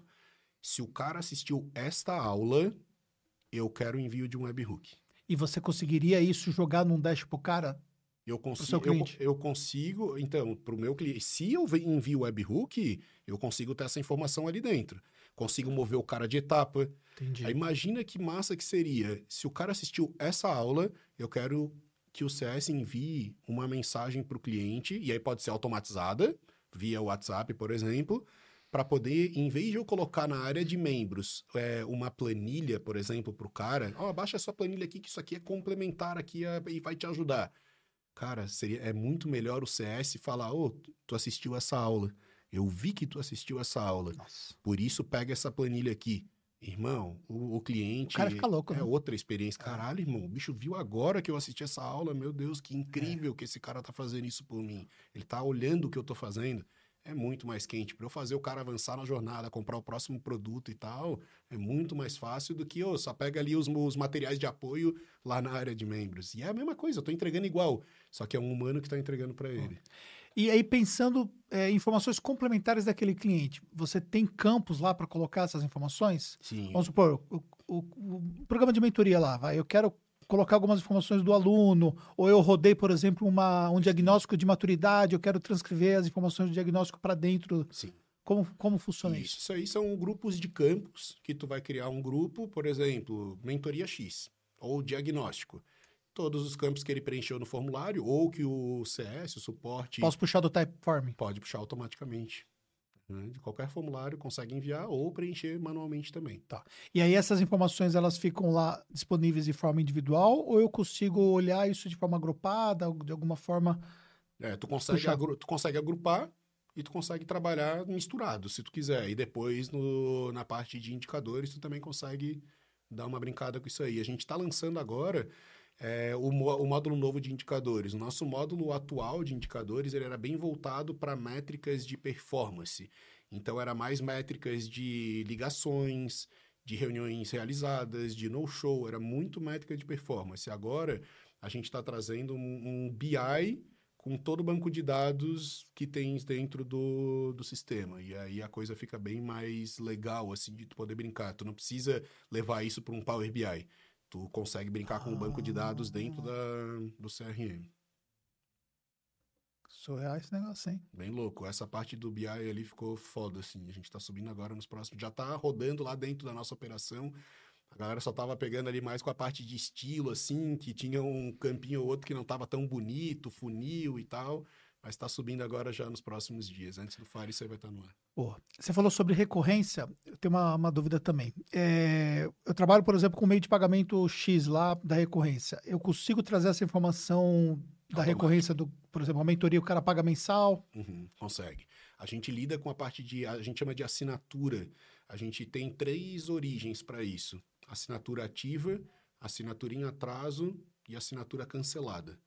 Se o cara assistiu esta aula, eu quero o envio de um webhook. E você conseguiria isso jogar num dash pro cara? Eu consigo, eu, eu consigo, então, para o meu cliente, se eu envio o webhook, eu consigo ter essa informação ali dentro. Consigo mover o cara de etapa. Entendi. Aí imagina que massa que seria. Se o cara assistiu essa aula, eu quero que o CS envie uma mensagem para o cliente, e aí pode ser automatizada, via WhatsApp, por exemplo, para poder, em vez de eu colocar na área de membros é, uma planilha, por exemplo, para o cara, ó, baixa essa planilha aqui, que isso aqui é complementar aqui e vai te ajudar. Cara, seria, é muito melhor o CS falar, ô, tu assistiu essa aula. Eu vi que tu assistiu essa aula. Nossa. Por isso, pega essa planilha aqui. Irmão, o, o cliente. O cara fica louco, É né? outra experiência. Caralho, irmão, o bicho viu agora que eu assisti essa aula. Meu Deus, que incrível que esse cara tá fazendo isso por mim. Ele tá olhando o que eu tô fazendo. É muito mais quente. Para eu fazer o cara avançar na jornada, comprar o próximo produto e tal, é muito mais fácil do que, ô, só pega ali os, os materiais de apoio lá na área de membros. E é a mesma coisa, eu tô entregando igual. Só que é um humano que tá entregando para ele. E aí, pensando é, informações complementares daquele cliente, você tem campos lá para colocar essas informações? Sim. Vamos supor, o, o- o programa de mentoria lá, vai, eu quero colocar algumas informações do aluno, ou eu rodei, por exemplo, uma, um diagnóstico de maturidade, eu quero transcrever as informações do diagnóstico para dentro. Sim. Como, como funciona Isso, isso? aí são grupos de campos que tu vai criar um grupo, por exemplo, mentoria X ou diagnóstico. Todos os campos que ele preencheu no formulário ou que o CS, o suporte, Posso puxar do Typeform? pode puxar automaticamente. Né? De qualquer formulário consegue enviar ou preencher manualmente também. E aí essas informações elas ficam lá disponíveis de forma individual ou eu consigo olhar isso de forma agrupada, de alguma forma? É, tu, consegue agru- tu consegue agrupar e tu consegue trabalhar misturado, se tu quiser. E depois, no- na parte de indicadores, tu também consegue dar uma brincada com isso aí. A gente está lançando agora é, o, o módulo novo de indicadores. O nosso módulo atual de indicadores ele era bem voltado para métricas de performance. Então, era mais métricas de ligações, de reuniões realizadas, de no-show. Era muito métrica de performance. Agora, a gente está trazendo um, um BI com todo o banco de dados que tens dentro do, do sistema. E aí a coisa fica bem mais legal, assim, de tu poder brincar. Tu não precisa levar isso para um Power BI. Tu consegue brincar com o banco de dados dentro da, do CRM. Surreal esse negócio, hein? Bem louco. Essa parte do BI ali ficou foda, assim. A gente tá subindo agora nos próximos. Já tá rodando lá dentro da nossa operação. A galera só tava pegando ali mais com a parte de estilo, assim, que tinha um campinho ou outro que não tava tão bonito, funil e tal. Mas tá subindo agora já nos próximos dias. Antes do Fire, isso aí vai estar no ar. Você falou sobre recorrência, eu tenho uma, uma dúvida também. É, eu trabalho, por exemplo, com meio de pagamento X lá da recorrência. Eu consigo trazer essa informação da recorrência do, por exemplo, a mentoria, o cara paga mensal. Uhum, consegue. A gente lida com a parte de. A gente chama de assinatura. A gente tem três origens para isso: assinatura ativa, assinatura em atraso e assinatura cancelada.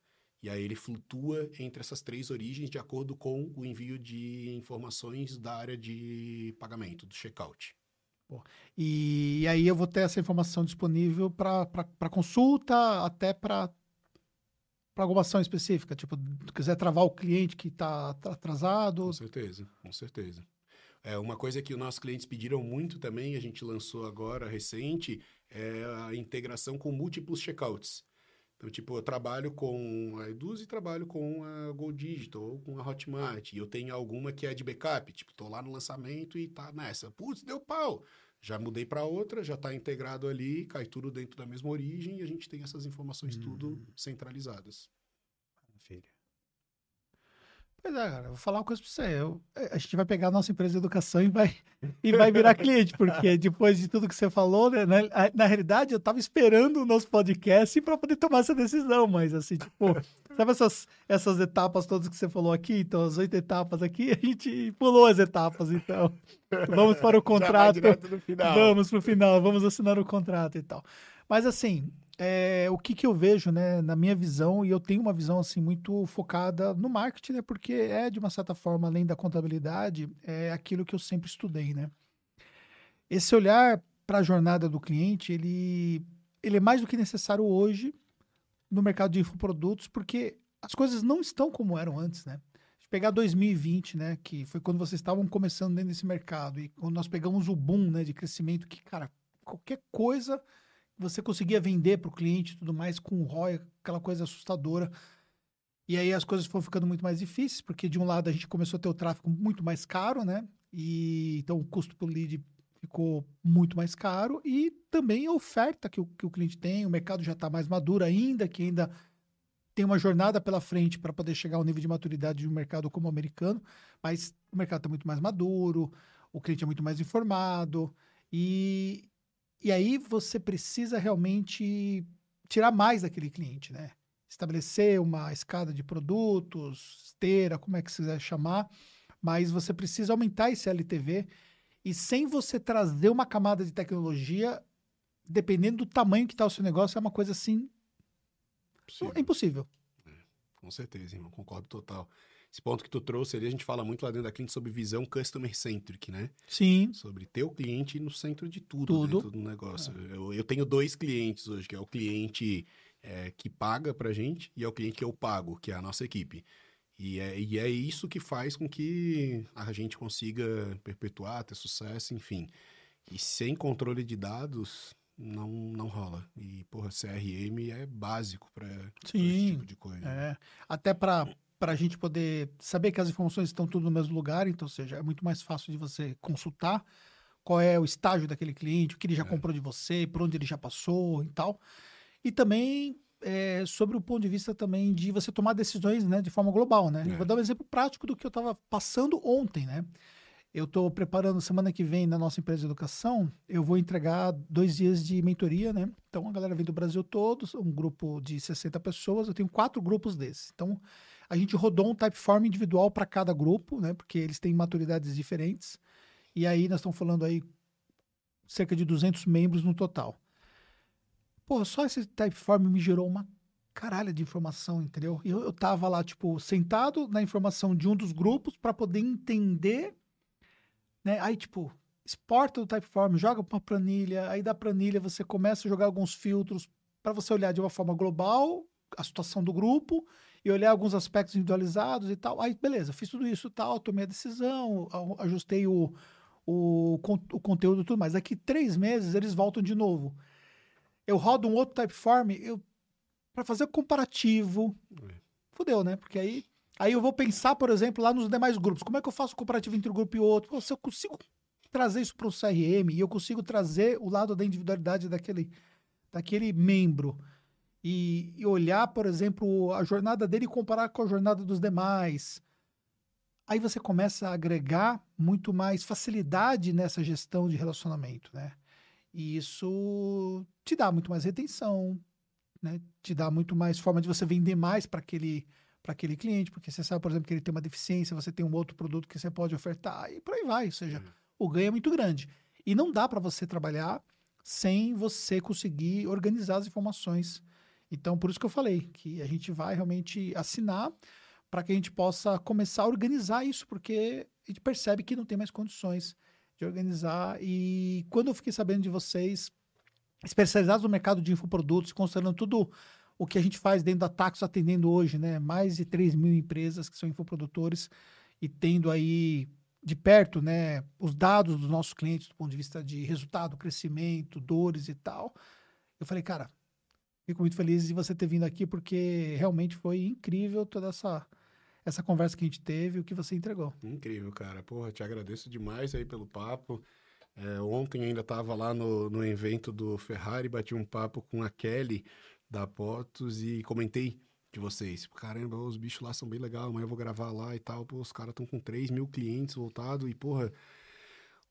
E aí ele flutua entre essas três origens de acordo com o envio de informações da área de pagamento, do checkout. E, e aí eu vou ter essa informação disponível para consulta, até para alguma ação específica, tipo, quiser travar o cliente que está atrasado. Com certeza, com certeza. É, uma coisa que os nossos clientes pediram muito também, a gente lançou agora recente, é a integração com múltiplos checkouts. Então, tipo, eu trabalho com a Eduz e trabalho com a Gold Digital ou com a Hotmart. E eu tenho alguma que é de backup. Tipo, tô lá no lançamento e tá nessa. Putz, deu pau. Já mudei para outra, já está integrado ali, cai tudo dentro da mesma origem e a gente tem essas informações hum. tudo centralizadas. Maravilha. Pois é, cara, vou falar uma coisa pra você. Eu, a gente vai pegar a nossa empresa de educação e vai, e vai virar cliente, porque depois de tudo que você falou, né, na, na realidade, eu tava esperando o nosso podcast para poder tomar essa decisão, mas assim, tipo, sabe essas, essas etapas todas que você falou aqui? Então, as oito etapas aqui, a gente pulou as etapas, então. Vamos para o contrato. Vamos para o final, vamos assinar o contrato e tal. Mas assim, é, o que, que eu vejo, né, na minha visão, e eu tenho uma visão assim muito focada no marketing, né, porque é de uma certa forma, além da contabilidade, é aquilo que eu sempre estudei, né? Esse olhar para a jornada do cliente, ele, ele é mais do que necessário hoje no mercado de infoprodutos, porque as coisas não estão como eram antes, né? pegar 2020, né, que foi quando vocês estavam começando dentro desse mercado e quando nós pegamos o boom, né, de crescimento que, cara, qualquer coisa você conseguia vender para o cliente tudo mais com o ROI, aquela coisa assustadora. E aí as coisas foram ficando muito mais difíceis, porque de um lado a gente começou a ter o tráfego muito mais caro, né? E então o custo por lead ficou muito mais caro e também a oferta que o, que o cliente tem, o mercado já está mais maduro ainda, que ainda tem uma jornada pela frente para poder chegar ao nível de maturidade de um mercado como o americano, mas o mercado está muito mais maduro, o cliente é muito mais informado e, e aí você precisa realmente tirar mais daquele cliente, né? Estabelecer uma escada de produtos, esteira, como é que você quiser chamar, mas você precisa aumentar esse LTV e sem você trazer uma camada de tecnologia, dependendo do tamanho que está o seu negócio, é uma coisa assim é impossível. É, com certeza, irmão, concordo total. Esse ponto que tu trouxe ali, a gente fala muito lá dentro da cliente sobre visão customer centric, né? Sim. Sobre ter o cliente no centro de tudo, tudo. dentro do negócio. É. Eu, eu, tenho dois clientes hoje, que é o cliente é, que paga pra gente e é o cliente que eu pago, que é a nossa equipe. E é, e é isso que faz com que a gente consiga perpetuar, ter sucesso, enfim. E sem controle de dados, não, não rola. E, porra, CRM é básico para esse tipo de coisa. É. Até para para a gente poder saber que as informações estão tudo no mesmo lugar, então, ou seja, é muito mais fácil de você consultar qual é o estágio daquele cliente, o que ele já é. comprou de você, por onde ele já passou e tal. E também é, sobre o ponto de vista também de você tomar decisões né, de forma global, né? É. Vou dar um exemplo prático do que eu estava passando ontem, né? Eu estou preparando semana que vem na nossa empresa de educação, eu vou entregar dois dias de mentoria, né? Então a galera vem do Brasil todo, um grupo de 60 pessoas, eu tenho quatro grupos desses. Então a gente rodou um typeform individual para cada grupo, né? Porque eles têm maturidades diferentes. E aí nós estamos falando aí cerca de 200 membros no total. Pô, só esse typeform me gerou uma caralha de informação, entendeu? Eu, eu tava lá, tipo, sentado na informação de um dos grupos para poder entender, né? Aí, tipo, exporta o typeform, joga para uma planilha, aí da planilha você começa a jogar alguns filtros para você olhar de uma forma global a situação do grupo e olhar alguns aspectos individualizados e tal. Aí, beleza, fiz tudo isso e tal, tomei a decisão, ajustei o, o, o conteúdo e tudo mais. Daqui três meses eles voltam de novo. Eu rodo um outro typeform eu, para fazer o comparativo. É. Fudeu, né? Porque aí, aí eu vou pensar, por exemplo, lá nos demais grupos. Como é que eu faço o comparativo entre um grupo e outro? Pô, se eu consigo trazer isso para o CRM e eu consigo trazer o lado da individualidade daquele, daquele membro e, e, olhar, por exemplo, a jornada dele e comparar com a jornada dos demais. Aí você começa a agregar muito mais facilidade nessa gestão de relacionamento, né? E isso te dá muito mais retenção, né? Te dá muito mais forma de você vender mais para aquele para aquele cliente, porque você sabe, por exemplo, que ele tem uma deficiência, você tem um outro produto que você pode ofertar e por aí vai, ou seja, uhum. o ganho é muito grande. E não dá para você trabalhar sem você conseguir organizar as informações Então, por isso que eu falei que a gente vai realmente assinar para que a gente possa começar a organizar isso, porque a gente percebe que não tem mais condições de organizar. E quando eu fiquei sabendo de vocês, especializados no mercado de infoprodutos, considerando tudo o que a gente faz dentro da Taxos atendendo hoje, né? Mais de 3 mil empresas que são infoprodutores e tendo aí de perto, né, os dados dos nossos clientes do ponto de vista de resultado, crescimento, dores e tal. Eu falei, cara, fico muito feliz de você ter vindo aqui porque realmente foi incrível toda essa essa conversa que a gente teve, o que você entregou. Incrível, cara. Porra, te agradeço demais aí pelo papo. É, ontem ainda estava lá no, no evento do Ferrari, bati um papo com a Kelly da Potos e comentei de vocês. Caramba, os bichos lá são bem legais, amanhã eu vou gravar lá e tal. Pô, os caras estão com 3 mil clientes voltados e, porra,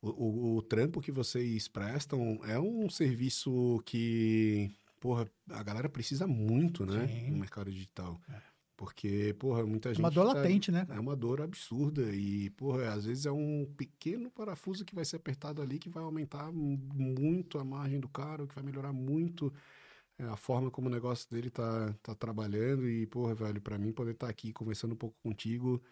o, o, o, trampo que vocês prestam é um serviço que, porra, a galera precisa muito, né? Sim. No mercado digital. É. Porque, porra, muita gente. É uma dor tá, latente, né? É uma dor absurda. E, porra, às vezes é um pequeno parafuso que vai ser apertado ali que vai aumentar muito a margem do cara, que vai melhorar muito é, a forma como o negócio dele tá, tá trabalhando. E, porra, velho, para mim poder estar tá aqui conversando um pouco contigo,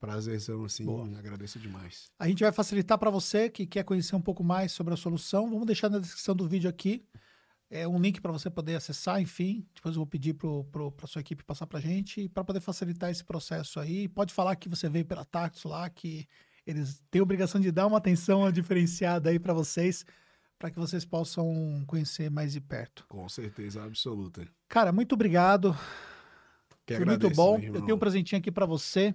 prazerzão, assim, Boa. agradeço demais. A gente vai facilitar para você que quer conhecer um pouco mais sobre a solução. Vamos deixar na descrição do vídeo aqui é um link para você poder acessar, enfim. Depois eu vou pedir para a sua equipe passar para a gente para poder facilitar esse processo aí. Pode falar que você veio pela Taxo lá, que eles têm a obrigação de dar uma atenção diferenciada aí para vocês para que vocês possam conhecer mais de perto. Com certeza absoluta. Cara, muito obrigado. Que Foi muito bom. Eu tenho um presentinho aqui para você.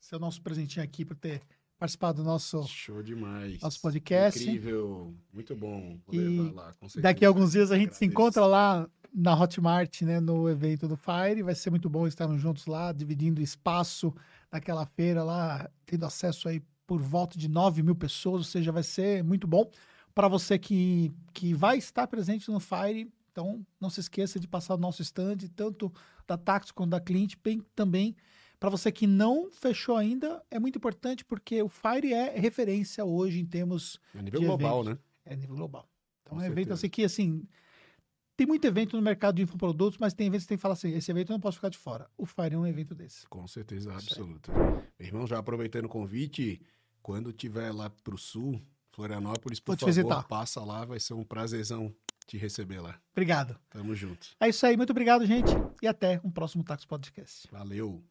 Esse é o nosso presentinho aqui para ter participado do nosso show demais. Nosso podcast. Incrível, muito bom e lá, Daqui a alguns dias a gente Agradeço. se encontra lá na Hotmart, né, no evento do Fire. Vai ser muito bom estarmos juntos lá, dividindo espaço naquela feira lá, tendo acesso aí por volta de 9 mil pessoas, ou seja, vai ser muito bom. Para você que, que vai estar presente no Fire, então não se esqueça de passar o nosso stand, tanto da Tax quanto da Cliente, bem também. Para você que não fechou ainda, é muito importante porque o Fire é referência hoje em termos. A nível global, eventos. né? É nível global. Então Com é um evento assim que, assim, tem muito evento no mercado de infoprodutos, mas tem eventos que tem que falar assim: esse evento eu não posso ficar de fora. O Fire é um evento desse. Com certeza absoluta. Meu irmão, já aproveitando o convite, quando tiver lá para o sul, Florianópolis, por favor, visitar. passa lá, vai ser um prazerzão te receber lá. Obrigado. Tamo junto. É isso aí, muito obrigado, gente, e até um próximo Tax Podcast. Valeu.